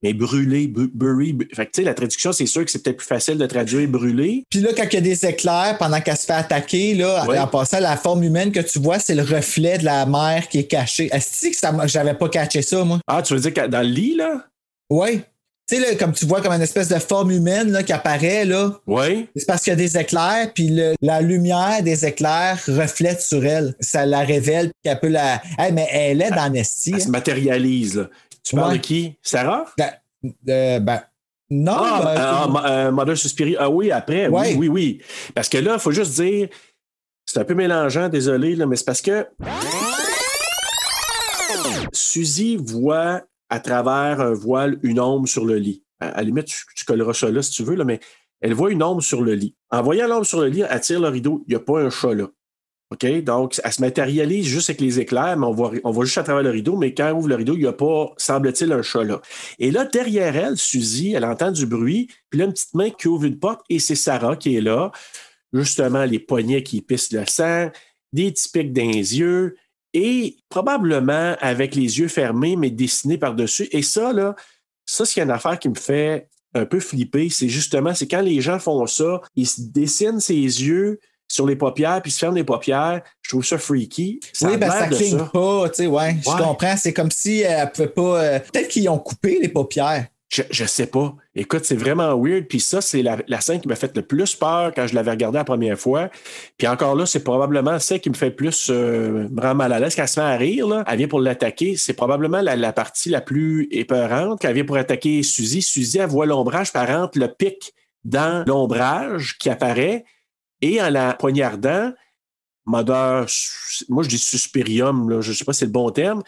Mais brûler, bu- bury. bu- Fait que, tu sais, la traduction, c'est sûr que c'est peut-être plus facile de traduire brûler. Puis là, quand il y a des éclairs, pendant qu'elle se fait attaquer, là, Ouais. en passant, la forme humaine que tu vois, c'est le reflet de la mer qui est cachée. Est-ce que ça, j'avais pas catché ça, moi? Ah, tu veux dire que dans le lit, là? Oui. Tu sais, là, comme tu vois, comme une espèce de forme humaine là, qui apparaît, là. Oui. C'est parce qu'il y a des éclairs, puis le- la lumière des éclairs reflète sur elle. Ça la révèle, puis qu'elle peut la. Hey, mais elle est dans Nestie. Elle se hein. matérialise, là. Tu parles de qui? Sarah? Ben, euh, ben, non. Ah, ben, euh, Mother Suspiri. Ah oui, après. Ouais. Oui, oui, oui. Parce que là, il faut juste dire, c'est un peu mélangeant, désolé, là, mais c'est parce que Suzy voit à travers un voile une ombre sur le lit. À, à la limite, tu, tu colleras ça là si tu veux, là, mais elle voit une ombre sur le lit. En voyant l'ombre sur le lit, elle tire le rideau. Il n'y a pas un chat là. OK? Donc, elle se matérialise juste avec les éclairs, mais on voit, on voit juste à travers le rideau, mais quand elle ouvre le rideau, il n'y a pas, semble-t-il, un chat là. Et là, derrière elle, Suzy, elle entend du bruit, puis là, une petite main qui ouvre une porte, et c'est Sarah qui est là. Justement, les poignets qui pissent le sang, des dans les yeux, et probablement avec les yeux fermés, mais dessinés par-dessus. Et ça, là, ça, c'est une affaire qui me fait un peu flipper. C'est justement, c'est quand les gens font ça, ils se dessinent ses yeux sur les paupières, puis se ferment les paupières. Je trouve ça freaky. Ça oui, que ça cligne pas, tu sais, ouais, je comprends. C'est comme si elle pouvait pas. euh, Peut-être qu'ils ont coupé les paupières. Je, je sais pas. Écoute, c'est vraiment weird. Puis ça, c'est la, la scène qui m'a fait le plus peur quand je l'avais regardé la première fois. Puis encore là, c'est probablement celle qui me fait plus euh, me rend mal à l'aise. Quand elle se met à rire, là, elle vient pour l'attaquer. C'est probablement la, la partie la plus épeurante. Quand elle vient pour attaquer Suzy, Suzy, elle voit l'ombrage, elle rentre le pic dans l'ombrage qui apparaît. Et en la poignardant, Mother, moi je dis suspirium, là, je sais pas si c'est le bon terme,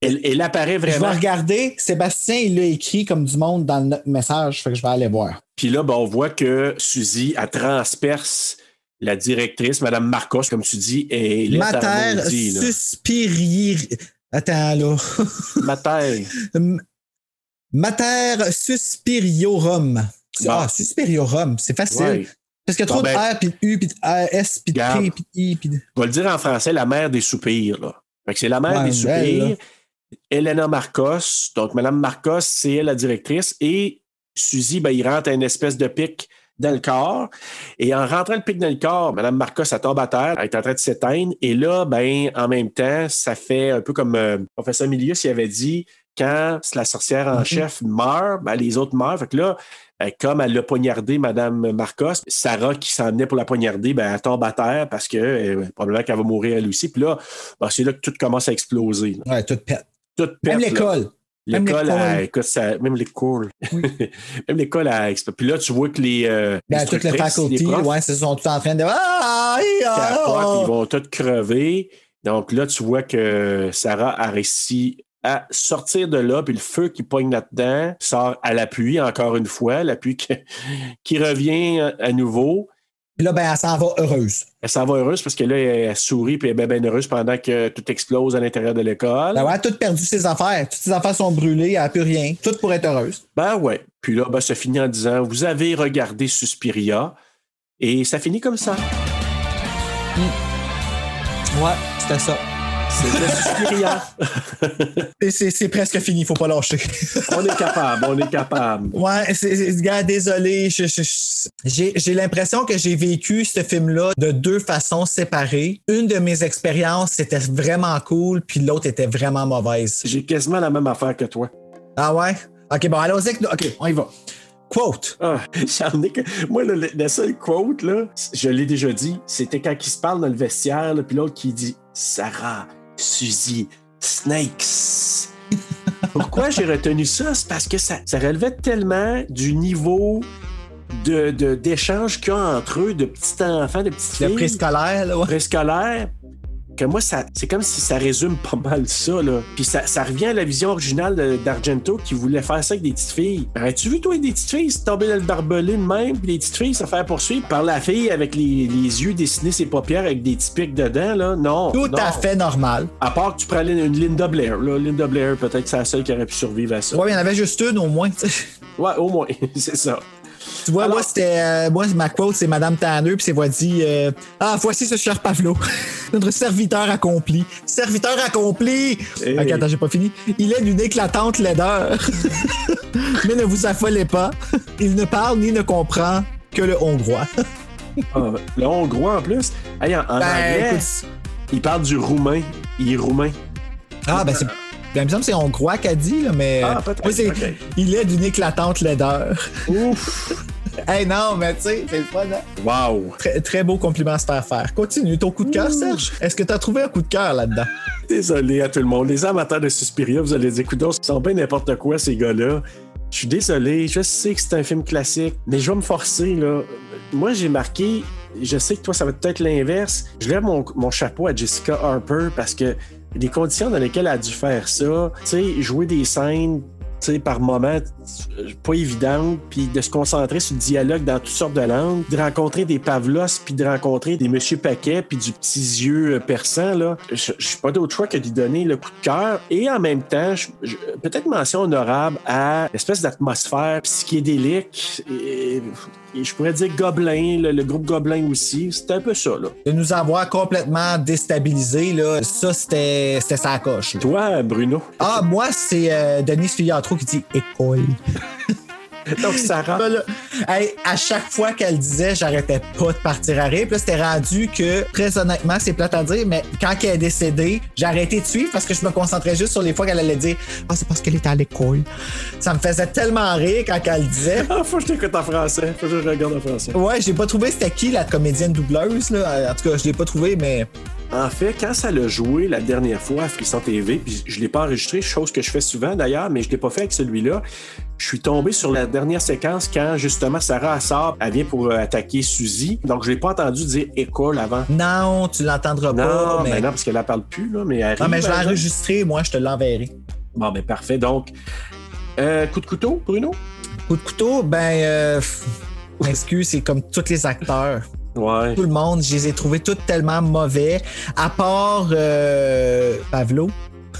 elle, elle apparaît Je vais vraiment. regarder. Sébastien, il l'a écrit comme du monde dans notre message, fait que je vais aller voir. Puis là, ben, on voit que Suzy, elle transperce la directrice, Mme Marcos, comme tu dis, et Mater suspirier. Attends, là. Mater. Mater suspiriorum. Bon. Ah, suspiriorum, c'est facile. Ouais. Parce qu'il y a trop Bon, ben- de R, puis de U, puis de S, puis de P, Garde. puis de I, puis de... Je vais le dire en français, la mère des soupirs. Là. Fait que c'est la mère des elle, soupirs. Elena Marcos. Donc, Mme Marcos, c'est elle la directrice. Et Suzy, ben, il rentre à une espèce de pic dans le corps. Et en rentrant le pic dans le corps, Mme Marcos, ça tombe à terre, elle est en train de s'éteindre. Et là, ben, en même temps, ça fait un peu comme euh, le professeur Milius il avait dit, quand la sorcière en chef meurt, ben, les autres meurent. Fait que là, comme elle l'a poignardé, Mme Marcos, Sarah qui s'en venait pour la poignarder, ben, elle tombe à terre parce que euh, probablement qu'elle va mourir elle aussi. Puis là, ben, c'est là que tout commence à exploser. là. Ouais, tout pète. Tout Même pète. Même L'école, l'école. écoute, ça- même l'école. même l'école. Puis là, tu vois que les. Euh, Ben, toutes les facultés, profs, ouais, ils sont tous en train de. Ah, ah, ah. ils vont tous crever. Donc là, tu vois que Sarah a réussi à sortir de là, puis le feu qui pogne là-dedans sort à l'appui, encore une fois, l'appui qui, qui revient à- à nouveau. Puis là, ben, elle s'en va heureuse. Elle s'en va heureuse parce que là, elle sourit puis elle est bien, bien heureuse pendant que tout explose à l'intérieur de l'école. Ben ouais, tout perdu ses affaires. Toutes ses affaires sont brûlées, elle n'a plus rien. Tout pour être heureuse. Ben ouais. Puis là, ben, ça finit en disant Vous avez regardé Suspiria. Et ça finit comme ça. Ouais, c'était ça. C'est c'est presque fini, faut pas lâcher. on est capable, on est capable. Ouais, c'est, c'est- gars, désolé. j'ai, j'ai l'impression que j'ai vécu ce film-là de deux façons séparées. Une de mes expériences, c'était vraiment cool, puis l'autre était vraiment mauvaise. J'ai quasiment la même affaire que toi. Ah ouais? Ok, bon, allons-y. Ok, on y va. Quote. Ah, j'en ai que... Moi, le, le seul quote, là, je l'ai déjà dit, c'était quand il se parle dans le vestiaire, là, puis l'autre qui dit Sarah, Suzy, Snakes. Pourquoi j'ai retenu ça? C'est parce que ça, ça relevait tellement du niveau de, de- d'échange qu'il y a entre eux, de petits enfants, de petites Le filles. préscolaire, là, ouais. préscolaire, que moi, ça, c'est comme si ça résume pas mal ça. Là. Puis ça, ça revient à la vision originale d'Argento qui voulait faire ça avec des petites filles. Aurais-tu vu, toi, des petites filles? Se tomber dans le barbelé de même, puis des petites filles se faire poursuivre par la fille avec les, les yeux dessinés, ses paupières avec des petits pics dedans? Là? Non. Tout non. à fait normal. À part que tu prends une une Linda Blair. Là. Linda Blair, peut-être que c'est la seule qui aurait pu survivre à ça. Ouais, il y en avait juste une au moins. Ouais, au moins, c'est ça. Tu vois, Alors- moi, c'était. euh, moi, ma quote, c'est Madame Tanner, puis c'est voix dit euh, Ah, voici ce cher Pavlo, notre serviteur accompli. Serviteur accompli Hey. Ok, attends, j'ai pas fini. Il est d'une éclatante laideur. Mais ne vous affolez pas. Il ne parle ni ne comprend que le hongrois. Ah, le hongrois en plus? Hey, en, en Ben, anglais, écoute- il parle du roumain. Il est roumain. Ah, ben, c'est. Ben, il me semble que c'est hongrois qu'a dit, là, mais. Ah, c'est- ok. Il est d'une éclatante laideur. Ouf! hey, non, mais tu sais, c'est le fun, hein? Wow! Très, très beau compliment à se faire faire. Continue ton coup de cœur, Serge? Est-ce que tu as trouvé un coup de cœur là-dedans? Désolé à tout le monde. Les amateurs de Suspiria, vous allez dire, écoute, ils sont bien n'importe quoi, ces gars-là. Je suis désolé, je sais que c'est un film classique, mais je vais me forcer, là. Moi, j'ai marqué, je sais que toi, ça va peut-être l'inverse. Je lève mon, mon chapeau à Jessica Harper parce que les conditions dans lesquelles elle a dû faire ça, tu sais, jouer des scènes, tu sais, par moments, pas évidentes, puis de se concentrer sur le dialogue dans toutes sortes de langues, de rencontrer des Pavlos, puis de rencontrer des Monsieur Paquet, puis du petit yeux euh, perçant, là. Je suis pas d'autre choix que d'y donner le coup de cœur. Et en même temps, peut-être mention honorable à l'espèce d'atmosphère psychédélique, et, et je pourrais dire Gobelin, le, le groupe Gobelin aussi. C'était un peu ça, là. De nous avoir complètement déstabilisés, là, ça, c'était c'était sa coche. là. Toi, Bruno. Ah, moi, c'est euh, Denise Filiatro qui dit école. Donc, Sarah. Hey, à chaque fois qu'elle disait, j'arrêtais pas de partir à rire. Puis là, c'était rendu que, très honnêtement, c'est plate à dire, mais quand elle est décédée, j'ai arrêté de suivre parce que je me concentrais juste sur les fois qu'elle allait dire Ah, c'est parce qu'elle était à l'école. Ça me faisait tellement rire quand elle le disait. Ah, faut que je t'écoute en français. Faut que je regarde en français. Ouais, j'ai pas trouvé c'était qui la comédienne doubleuse, là. En tout cas, je l'ai pas trouvé, mais. En fait, quand ça l'a joué la dernière fois à Frisson TV, puis je l'ai pas enregistré, chose que je fais souvent d'ailleurs, mais je l'ai pas fait avec celui-là. Je suis tombé sur la dernière séquence quand justement Sarah sort, elle vient pour euh, attaquer Suzy. Donc je l'ai pas entendu dire école avant. Non, tu l'entendras Non, pas. mais non, parce qu'elle la parle plus, là, mais elle Non, mais je l'ai enregistré, moi, je te l'enverrai. Bon, ben parfait. Donc, euh, coup de couteau, Bruno? Coup de couteau, ben, euh, pff, m'excuse, c'est comme tous les acteurs. Ouais. Tout le monde, je les ai trouvés tous tellement mauvais, à part euh, Pavlo,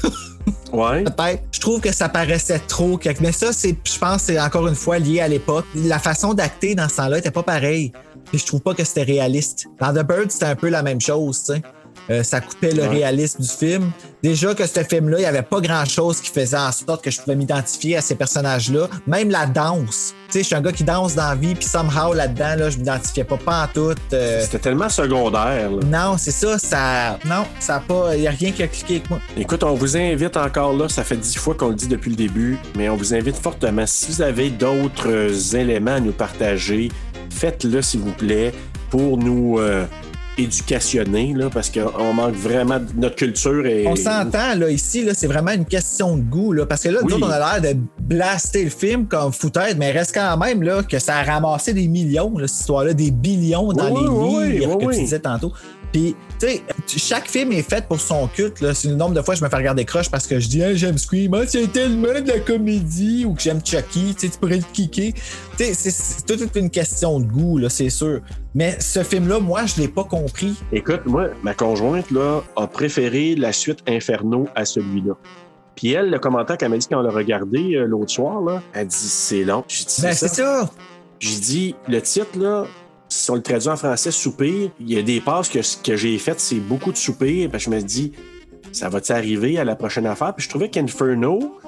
Ouais. peut-être. Je trouve que ça paraissait trop. quelque- Mais ça, c'est, je pense, c'est encore une fois lié à l'époque. La façon d'acter dans ce temps-là était pas pareille. Et je trouve pas que c'était réaliste. Dans The Bird, c'était un peu la même chose, tu sais. Euh, ça coupait le Ouais. réalisme du film. Déjà que ce film-là, il n'y avait pas grand-chose qui faisait en sorte que je pouvais m'identifier à ces personnages-là. Même la danse. Tu sais, je suis un gars qui danse dans la vie, puis somehow là-dedans, là, je m'identifiais pas, pas en tout. euh, C'était tellement secondaire. là. non, c'est ça, ça. Non, ça a pas. Il n'y a rien qui a cliqué avec moi. Écoute, on vous invite encore là, ça fait dix fois qu'on le dit depuis le début, mais on vous invite fortement. Si vous avez d'autres euh, éléments à nous partager, faites-le s'il vous plaît pour nous euh, éducationner, là, parce qu'on manque vraiment de notre culture. Et... On s'entend, là, ici, là, c'est vraiment une question de goût, là, parce que là, nous autres, on a l'air de blaster le film comme foutaise, mais reste quand même, là, que ça a ramassé des millions, là, cette histoire-là, des billions dans Oui, les oui, livres que tu disais tantôt. Puis, tu sais, chaque film est fait pour son culte, là. C'est le nombre de fois que je me fais regarder croche parce que je dis, Hey, j'aime Scream, ah, c'est tellement de la comédie, ou que j'aime Chucky, tu sais, tu pourrais le kicker. Tu sais, c'est- c'est toute une question de goût, là, c'est sûr. Mais ce film-là, moi, je l'ai pas compris. Écoute, moi, ma conjointe là, a préféré la suite Inferno à celui-là. Puis elle, le commentaire qu'elle m'a dit quand on l'a regardé euh, l'autre soir, là, elle dit c'est long. J'ai dit Ben, c'est c'est ça. ça. J'ai dit le titre, là, si on le traduit en français, soupir, il y a des passes que, que j'ai faites, c'est beaucoup de soupir. Puis je me dis, ça va-tu arriver à la prochaine affaire? Puis je trouvais qu'Inferno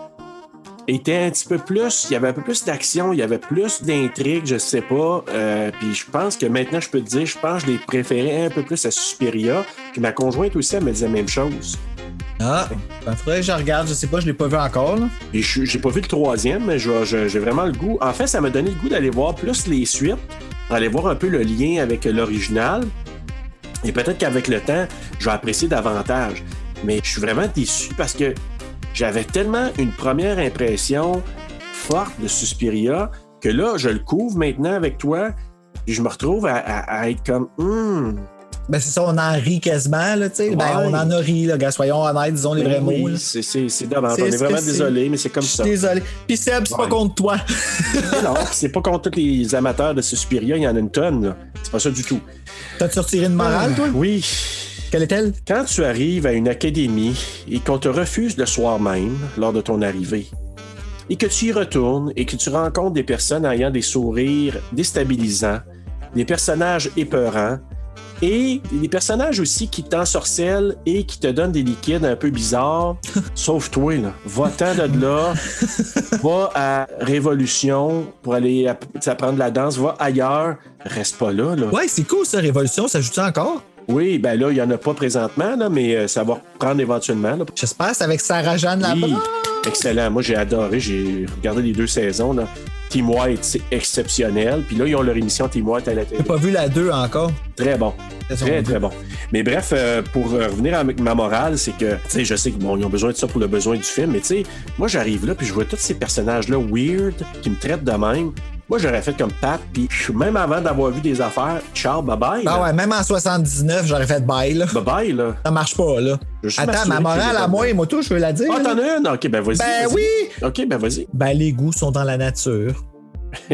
était un petit peu plus, il y avait un peu plus d'action, il y avait plus d'intrigue, je sais pas. Euh, puis je pense que maintenant, je peux te dire, je pense que je l'ai préféré un peu plus à Suspiria. Puis ma conjointe aussi, elle me disait la même chose. Ah, ben, faudrait que je regarde, je sais pas, je l'ai pas vu encore, là. Et j'ai pas vu le troisième, mais j'ai vraiment le goût. En fait, ça m'a donné le goût d'aller voir plus les suites, aller voir un peu le lien avec l'original. Et peut-être qu'avec le temps, je vais apprécier davantage. Mais je suis vraiment déçu parce que j'avais tellement une première impression forte de Suspiria que là, je le couvre maintenant avec toi. Et je me retrouve à être comme, Hmm, Ben, c'est ça, on en rit quasiment, là, tu sais. Ben, on en a ri, là, gars, soyons honnêtes, disons les vrais oui, mots, c'est c'est- c'est dommage. On est vraiment désolé, mais c'est comme Je suis ça. désolé. Puis Seb, c'est pas contre toi. non, c'est pas contre tous les amateurs de Suspiria, il y en a une tonne. là. C'est pas ça du tout. T'as-tu retiré une morale, toi? Oui. Quelle est-elle? Quand tu arrives à une académie et qu'on te refuse le soir même, lors de ton arrivée, et que tu y retournes et que tu rencontres des personnes ayant des sourires déstabilisants, des personnages épeurants, et des personnages aussi qui t'ensorcellent et qui te donnent des liquides un peu bizarres, sauf toi, là. Va-t'en de là, va à Révolution pour aller app- apprendre la danse, va ailleurs, reste pas là, là. Ouais, c'est cool, ça, Révolution, ça joue-tu encore? Oui, ben là, il n'y en a pas présentement, là, mais euh, ça va reprendre éventuellement. J'espère, c'est avec Sarah-Jeanne Oui, là-bas. excellent. Moi, j'ai adoré. J'ai regardé les deux saisons. Là. Team White, c'est exceptionnel. Puis là, ils ont leur émission Team White à la télé. J'ai pas vu la 2 encore. Très bon. Très, très bon. Mais bref, euh, pour euh, revenir avec ma morale, c'est que, tu sais, je sais qu'ils ont besoin de ça pour le besoin du film, mais tu sais, moi, j'arrive là, puis je vois tous ces personnages-là weird qui me traitent de même. Moi, j'aurais fait comme Pat, puis même avant d'avoir vu des affaires, ciao, bye-bye. Ah ouais, même en 79, j'aurais fait bye, là. Bye-bye, là. Ça marche pas, là. Attends, ma morale à moi et moi tout, je veux la dire. Ah, t'en as une? Ok, ben vas-y. Ben oui! Ok, ben vas-y. Ben, les goûts sont dans la nature.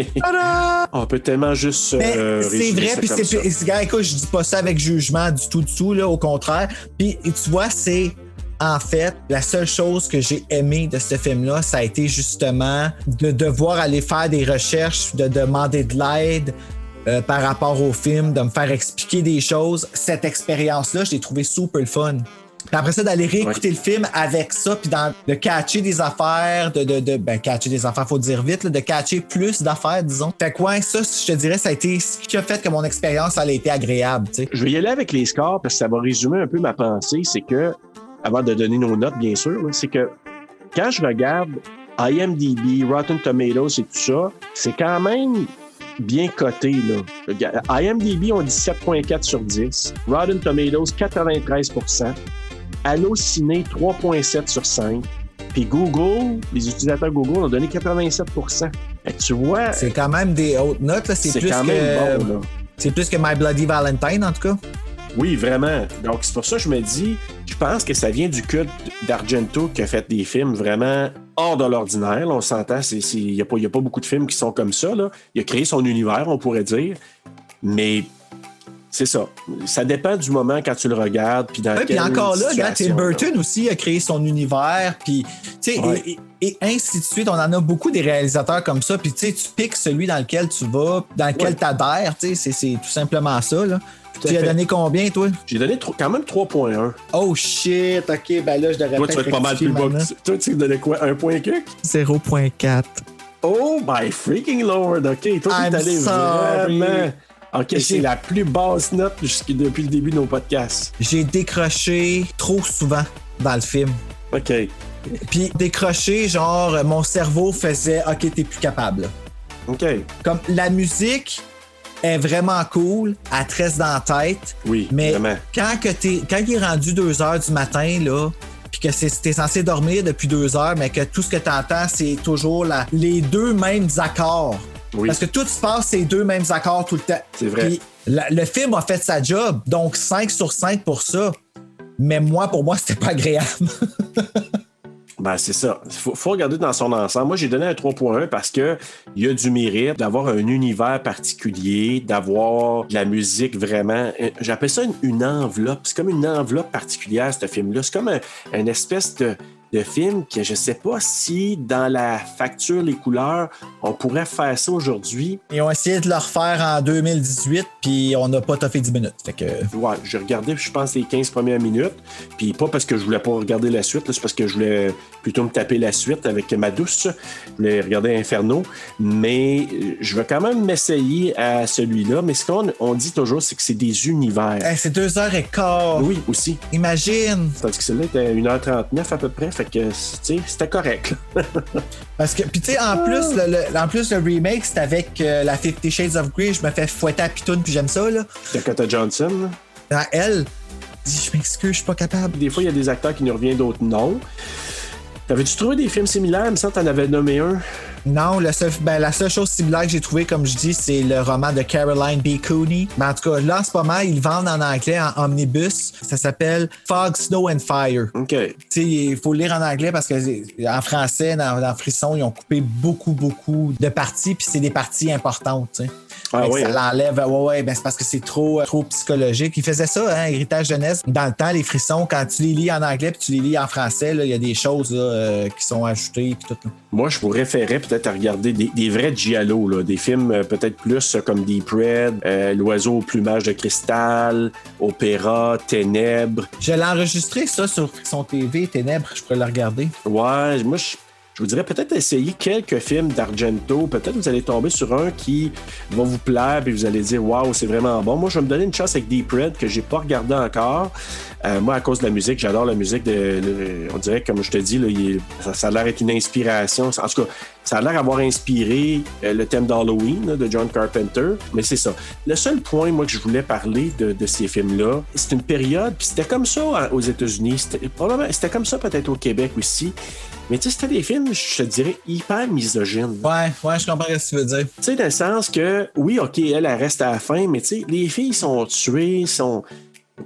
On peut tellement juste. Euh, c'est résumer vrai, puis c'est c'est- écoute, je dis pas ça avec jugement du tout, du tout, là, au contraire. Puis tu vois, c'est en fait la seule chose que j'ai aimé de ce film-là, ça a été justement de devoir aller faire des recherches, de demander de l'aide. euh, par rapport au film, de me faire expliquer des choses. Cette expérience-là, je l'ai trouvé super le fun. Puis après ça, d'aller réécouter le film avec ça, puis dans- de catcher des affaires, de, de, de ben, catcher des affaires, faut dire vite, là, de catcher plus d'affaires, disons. Fait quoi, ça, je te dirais, ça a été ce qui a fait que mon expérience, elle a été agréable, tu sais. Je vais y aller avec les scores parce que ça va résumer un peu ma pensée. C'est que, avant de donner nos notes, bien sûr, c'est que quand je regarde IMDb, Rotten Tomatoes et tout ça, c'est quand même bien coté. Là. IMDb, on dit 7.4 sur 10. Rotten Tomatoes, 93% Allociné, 3.7 sur 5. Puis Google, les utilisateurs Google ont donné 87 Fait que Tu vois, C'est quand même des hautes notes, là. C'est plus quand que. même bon. Là. C'est plus que My Bloody Valentine, en tout cas. Oui, vraiment. Donc, c'est pour ça que je me dis, pense que ça vient du culte d'Argento qui a fait des films vraiment hors de l'ordinaire. On s'entend, il n'y a, a pas beaucoup de films qui sont comme ça. Là. Il a créé son univers, on pourrait dire. Mais c'est ça. Ça dépend du moment quand tu le regardes. Puis dans Ouais, puis encore là, Tim là. Burton aussi a créé son univers, puis tu sais, Ouais. et, et- ainsi de suite. On en a beaucoup des réalisateurs comme ça, puis tu sais, tu piques celui dans lequel tu vas, dans lequel Ouais. tu adhères, tu sais, c'est- c'est tout simplement ça, là. Tout à Tu as donné combien, toi? J'ai donné tro- quand même 3.1. Oh shit, ok, ben là, je devrais Toi, tu vas être pas mal plus bas que ça. Toi, tu donnais quoi? Un point que? 0.4. Oh my freaking lord! OK, toi, I'm t'es allé sorry. vraiment... OK, J'ai- c'est la plus basse note jusqu' depuis le début de nos podcasts. J'ai décroché trop souvent dans le film. OK. Puis décroché, genre, mon cerveau faisait OK, t'es plus capable. OK. Comme la musique est vraiment cool, elle te reste dans la tête, Oui, mais vraiment. quand, que t'es, quand il est rendu 2 heures du matin, là, puis que c'est, t'es censé dormir depuis 2 heures, mais que tout ce que t'entends, c'est toujours la- les deux mêmes accords. Oui. Parce que tout se passe, c'est les deux mêmes accords tout le temps. C'est vrai. Puis la- le film a fait sa job, donc 5 sur 5 pour ça. Mais moi, pour moi, c'était pas agréable. Ben, c'est ça. Il faut, regarder dans son ensemble. Moi, j'ai donné un 3.1 parce que il y a du mérite d'avoir un univers particulier, d'avoir de la musique vraiment. euh, J'appelle ça une, une enveloppe. C'est comme une enveloppe particulière, ce film-là. C'est comme un, une espèce de, de film que je sais pas si dans la facture, les couleurs, on pourrait faire ça aujourd'hui. Ils ont essayé de le refaire en 2018, puis on n'a pas toffé 10 minutes. Fait que. Ouais, j'ai regardé, je pense, les 15 premières minutes. Puis pas parce que je voulais pas regarder la suite, c'est parce que je voulais plutôt me taper la suite avec ma douce. Je voulais regarder Inferno. Mais euh, je vais quand même m'essayer à celui-là. Mais ce qu'on on dit toujours, c'est que c'est des univers. Hey, c'est 2h15. Oui, aussi. Imagine. Tandis que celui-là était à 1h39 à peu près. Fait que, c'était correct. Parce que, puis tu sais, en plus, le, le- en plus, le remake, c'est avec euh, la Fifty Shades of Grey. Je me fais fouetter à pitoune, puis j'aime ça, là. Dakota Johnson. Dans elle, dis, je m'excuse, je suis pas capable. Des fois, il y a des acteurs qui nous reviennent, d'autres non. T'avais-tu trouvé des films similaires? Il me semble que t'en avais nommé un. Non, le seul- ben, la seule chose similaire que j'ai trouvé, comme je dis, c'est le roman de Caroline B. Cooney. Mais en tout cas, là, en ce moment, ils vendent en anglais, en omnibus. Ça s'appelle Fog, Snow and Fire. OK. Il faut lire en anglais parce que en français, dans, dans Frisson, ils ont coupé beaucoup, beaucoup de parties, puis c'est des parties importantes. Ah oui, ça hein? l'enlève. Ouais, ouais, ben c'est parce que c'est trop, euh, trop psychologique. Ils faisaient ça, hein, Héritage Jeunesse. Dans le temps, les frissons, quand tu les lis en anglais puis tu les lis en français, il y a des choses là, euh, qui sont ajoutées puis tout. Moi, je vous référais peut-être à regarder des, des vrais giallo, là, des films euh, peut-être plus comme Deep Red, euh, L'oiseau au plumage de cristal, Opéra, Ténèbres. Je l'ai enregistré, ça, sur Frisson TV, Ténèbres, je pourrais le regarder. Ouais, moi, je, je vous dirais peut-être essayer quelques films d'Argento. Peut-être vous allez tomber sur un qui va vous plaire et vous allez dire Waouh, c'est vraiment bon. Moi, je vais me donner une chance avec Deep Red que j'ai pas regardé encore. Euh, moi, à cause de la musique, j'adore la musique. De, de- on dirait, comme je te dis, là, il est- ça, ça a l'air d'être une inspiration. En tout cas, ça a l'air d'avoir inspiré euh, le thème d'Halloween de John Carpenter. Mais c'est ça. Le seul point, moi, que je voulais parler de, de ces films-là, c'est une période, puis c'était comme ça hein, aux États-Unis. C'était probablement- c'était comme ça peut-être au Québec aussi. Mais tu sais, c'était des films, je te dirais, hyper misogynes. Ouais, ouais, je comprends ce que tu veux dire. Tu sais, dans le sens que, oui, OK, elle, elle reste à la fin, mais tu sais, les filles sont tuées, sont.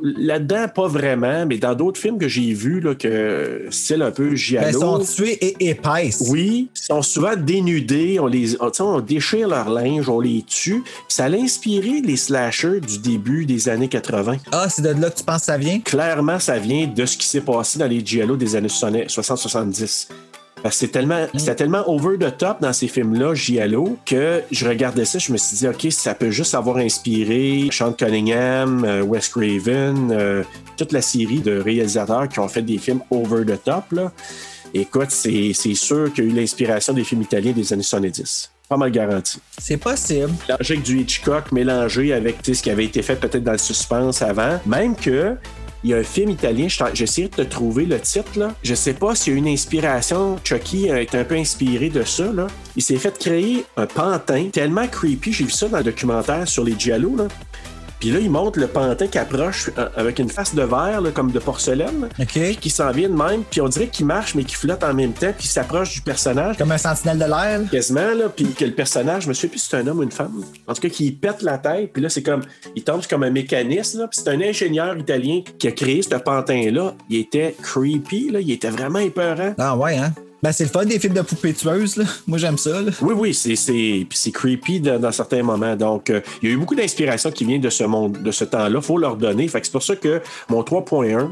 Là-dedans, pas vraiment, mais dans d'autres films que j'ai vus, là, que style un peu Ben, giallo. ils sont tués et épaisses. Oui, ils sont souvent dénudés, on les, on, on déchire leur linge, on les tue. Ça a inspiré les slashers du début des années 80. Ah, c'est de là que tu penses que ça vient? Clairement, ça vient de ce qui s'est passé dans les giallo des années 60-70. Parce que c'est tellement, c'était tellement over the top dans ces films-là, Giallo, que je regardais ça, je me suis dit, OK, ça peut juste avoir inspiré Sean Cunningham, euh, Wes Craven, euh, toute la série de réalisateurs qui ont fait des films over the top. Là. Écoute, c'est sûr qu'il y a eu l'inspiration des films italiens des années 70. Pas mal garanti. C'est possible. Avec du Hitchcock, mélangé avec ce qui avait été fait peut-être dans le suspense avant. Même que il y a un film italien, je t'en- j'essaie de te trouver le titre. Là. Je sais pas s'il y a une inspiration. Chucky a été un peu inspiré de ça. Il s'est fait créer un pantin tellement creepy. J'ai vu ça dans le documentaire sur les Giallo. Puis là, il montre le pantin qui approche euh, avec une face de verre, là, comme de porcelaine, OK. qui s'en vient de même. Puis on dirait qu'il marche, mais qu'il flotte en même temps, puis il s'approche du personnage Comme un sentinelle de l'air. quasiment, là, puis que le personnage, je me souviens plus si c'est un homme ou une femme. En tout cas, qui pète la tête, puis là, c'est comme, il tombe comme un mécanisme, là, puis c'est un ingénieur italien qui a créé ce pantin-là. Il était creepy, là, il était vraiment épeurant. Ah ouais, hein? Ben, c'est le fun des films de poupées tueuses. Moi, j'aime ça. Oui, oui, c'est, creepy dans, certains moments. Donc, euh, il y a eu beaucoup d'inspiration qui vient de ce monde, de ce temps-là. faut leur donner. C'est pour ça que mon 3.1,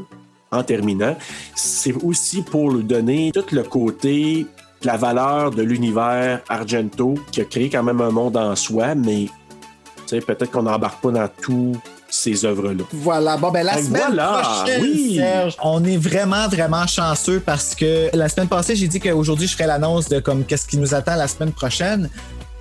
en terminant, c'est aussi pour lui donner tout le côté, la valeur de l'univers Argento, qui a créé quand même un monde en soi, mais peut-être qu'on n'embarque pas dans tous ces œuvres-là. Voilà. Bon, ben la semaine voilà, prochaine, oui. Serge, on est vraiment, vraiment chanceux parce que la semaine passée, j'ai dit qu'aujourd'hui, je ferais l'annonce de comme qu'est-ce qui nous attend la semaine prochaine.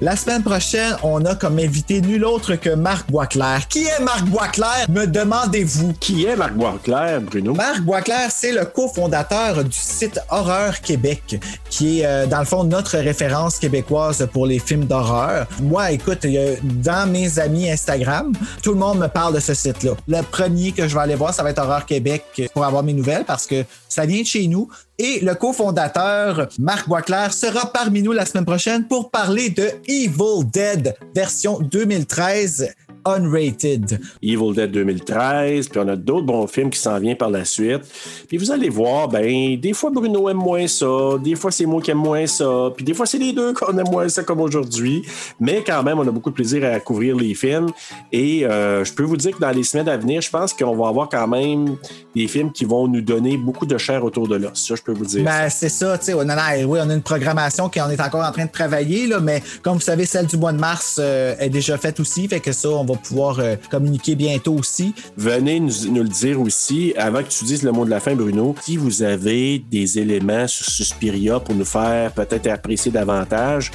La semaine prochaine, on a comme invité nul autre que Marc Boisclair. Qui est Marc Boisclair? Me demandez-vous. Qui est Marc Boisclair, Bruno? Marc Boisclair, c'est le cofondateur du site Horreur Québec, qui est euh, dans le fond notre référence québécoise pour les films d'horreur. Moi, écoute, euh, dans mes amis Instagram, tout le monde me parle de ce site-là. Le premier que je vais aller voir, ça va être Horreur Québec pour avoir mes nouvelles parce que ça vient de chez nous. Et le cofondateur, Marc Boisclair, sera parmi nous la semaine prochaine pour parler de Evil Dead version 2013 unrated. Evil Dead 2013, puis on a d'autres bons films qui s'en viennent par la suite. Puis vous allez voir, ben, des fois Bruno aime moins ça, des fois c'est moi qui aime moins ça, puis des fois c'est les deux qu'on aime moins ça comme aujourd'hui. Mais quand même, on a beaucoup de plaisir à couvrir les films. Et euh, je peux vous dire que dans les semaines à venir, je pense qu'on va avoir quand même des films qui vont nous donner beaucoup de chair autour de l'os. Ça, je peux vous dire. Ben, c'est ça, tu sais. on a- oui, on a une programmation qu'on est encore en train de travailler, là, mais comme vous savez, celle du mois de mars euh, est déjà faite aussi. Fait que ça, on va pouvoir euh, communiquer bientôt aussi. Venez nous, le dire aussi, avant que tu dises le mot de la fin, Bruno, si vous avez des éléments sur Suspiria pour nous faire peut-être apprécier davantage,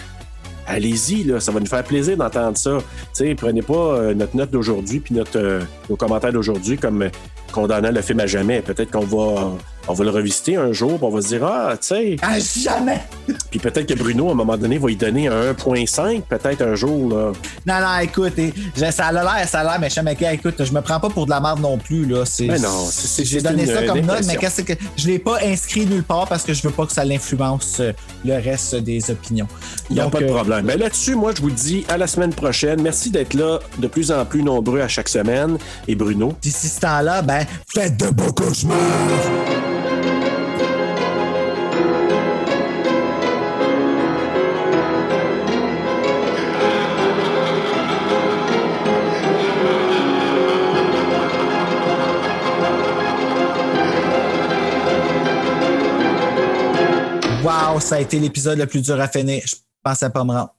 allez-y, ça va nous faire plaisir d'entendre ça. Tu sais, prenez pas euh, notre note d'aujourd'hui puis euh, nos commentaires d'aujourd'hui comme condamnant le film à jamais. Peut-être qu'on va, on va le revisiter un jour, puis on va se dire, ah, tu sais, À jamais! puis peut-être que Bruno, à un moment donné, va y donner un 1.5, peut-être un jour, là. Non, non, écoute, ça a l'air, ça a l'air méchant, mais écoute, je me prends pas pour de la merde non plus, là. C'est, Ben non, c'est- J'ai donné une- ça comme note, mais qu'est-ce que je l'ai pas inscrit nulle part parce que je veux pas que ça l'influence euh, le reste des opinions. Il n'y a Donc, pas de euh, problème. Ben là-dessus, moi, je vous dis à la semaine prochaine. Merci d'être là de plus en plus nombreux à chaque semaine. Et Bruno, D'ici ce temps-là, ben, faites de beaux cauchemars! Wow, ça a été l'épisode le plus dur à finir. Je pensais pas me.